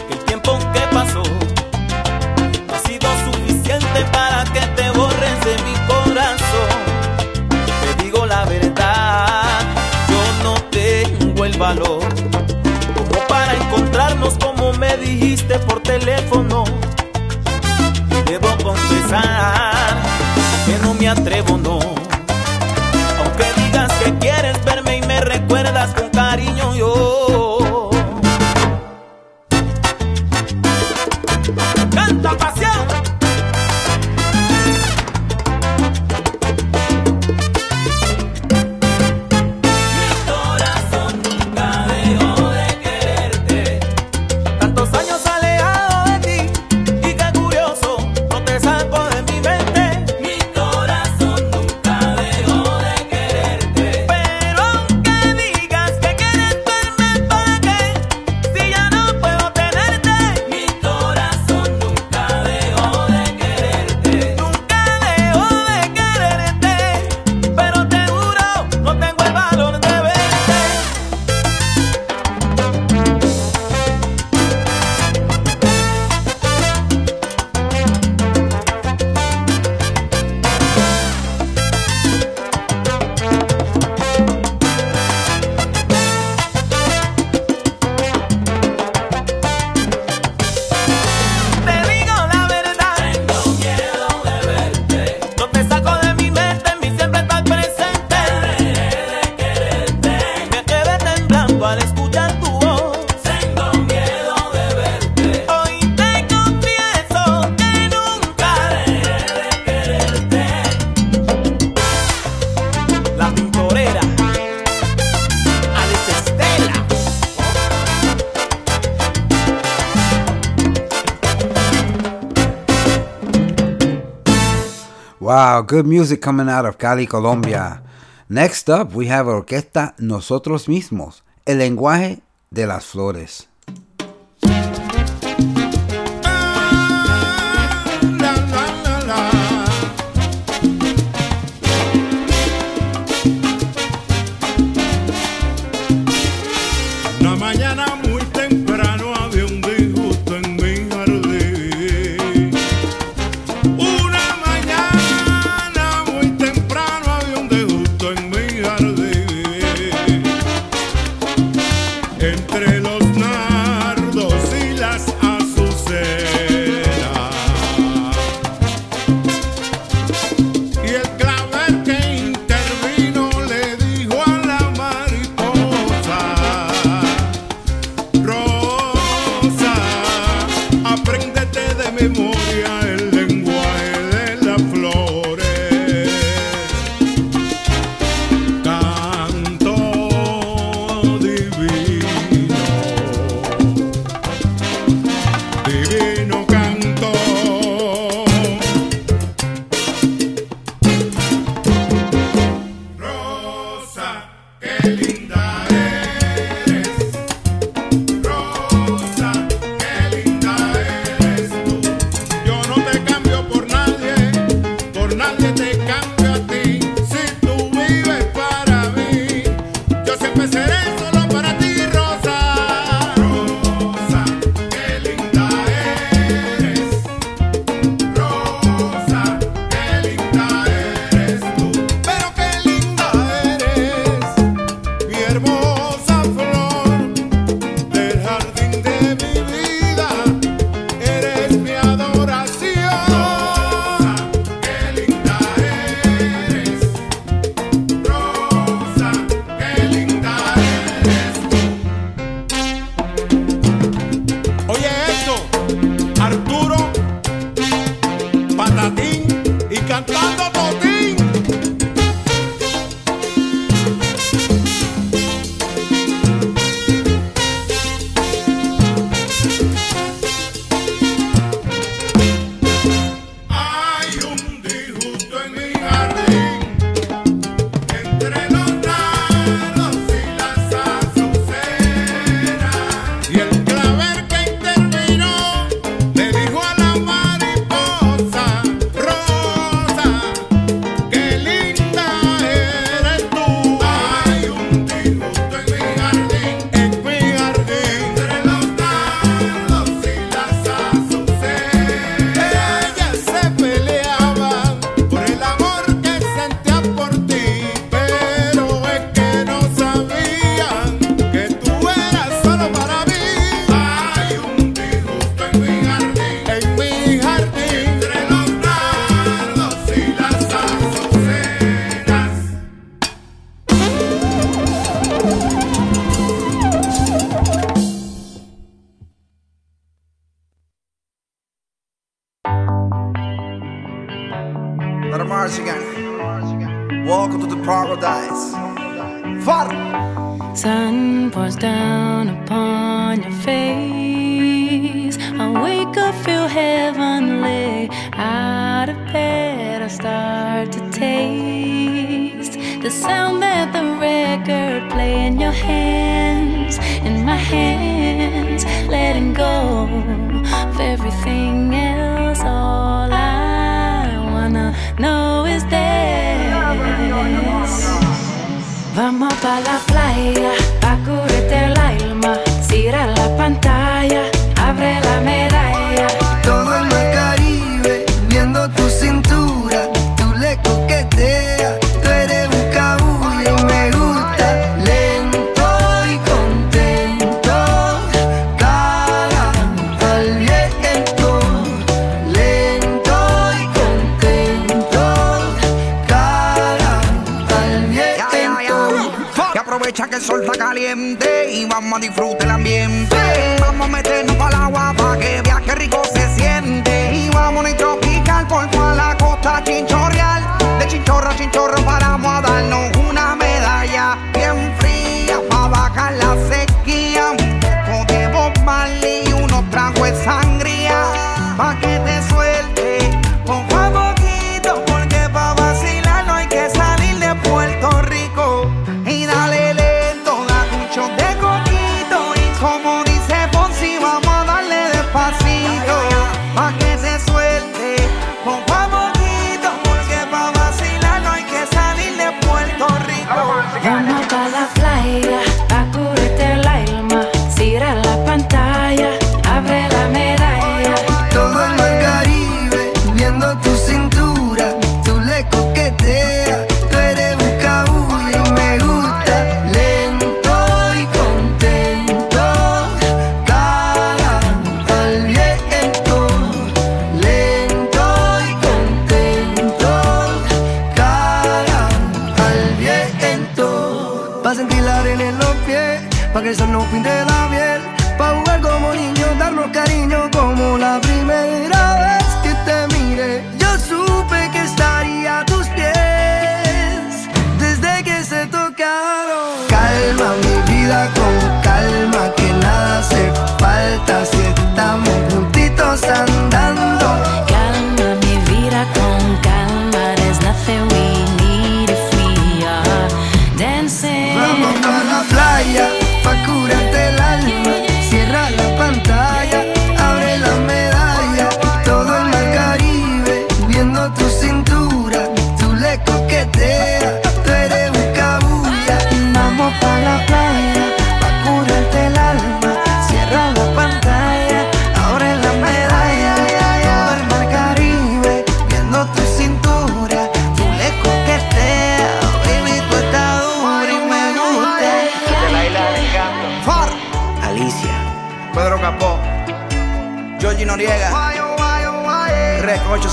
Speaker 11: que el tiempo que pasó no ha sido suficiente para que te borres de mi corazón. Te digo la verdad, yo no tengo el valor como para encontrarnos como me dijiste por teléfono. Debo confesar que no me atrevo, no.
Speaker 1: Good music coming out of Cali, Colombia. Next up, we have Orquesta Nosotros Mismos, el lenguaje de las flores.
Speaker 12: para
Speaker 13: que el sol no
Speaker 14: pinte la.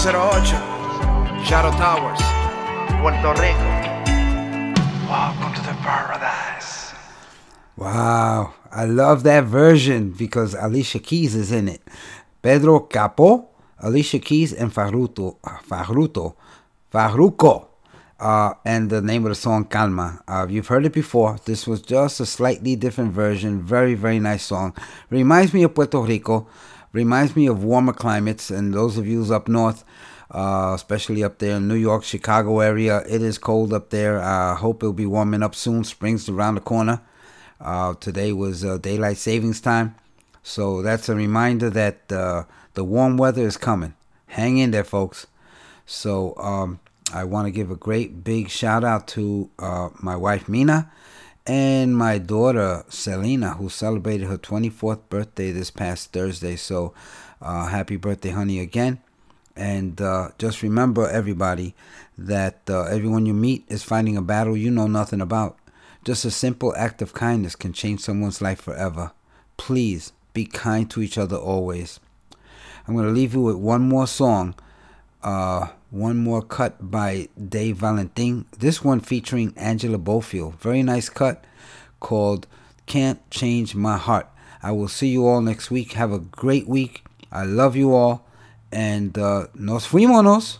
Speaker 14: Shadow Towers, Puerto Rico. Welcome to the paradise.
Speaker 1: Wow, I love that version because Alicia Keys is in it. Pedro Capo, Alicia Keys, and Farruto, Farruto, Farruko. Uh, and the name of the song Calma. Uh, you've heard it before. This was just a slightly different version. Very, very nice song. Reminds me of Puerto Rico. Reminds me of warmer climates. And those of you up north, uh, especially up there in New York, Chicago area, it is cold up there. I hope it'll be warming up soon. Spring's around the corner. Uh, today was uh, daylight savings time. So that's a reminder that uh, the warm weather is coming. Hang in there, folks. So um, I want to give a great big shout out to uh, my wife Mina and my daughter Selena, who celebrated her 24th birthday this past Thursday. So uh, happy birthday, honey, again. And uh, just remember, everybody, that uh, everyone you meet is fighting a battle you know nothing about. Just a simple act of kindness can change someone's life forever. Please be kind to each other always. I'm going to leave you with one more song. Uh, one more cut by Dave Valentin. This one featuring Angela Bofill. Very nice cut called Can't Change My Heart. I will see you all next week. Have a great week. I love you all. And uh, nos fuimos.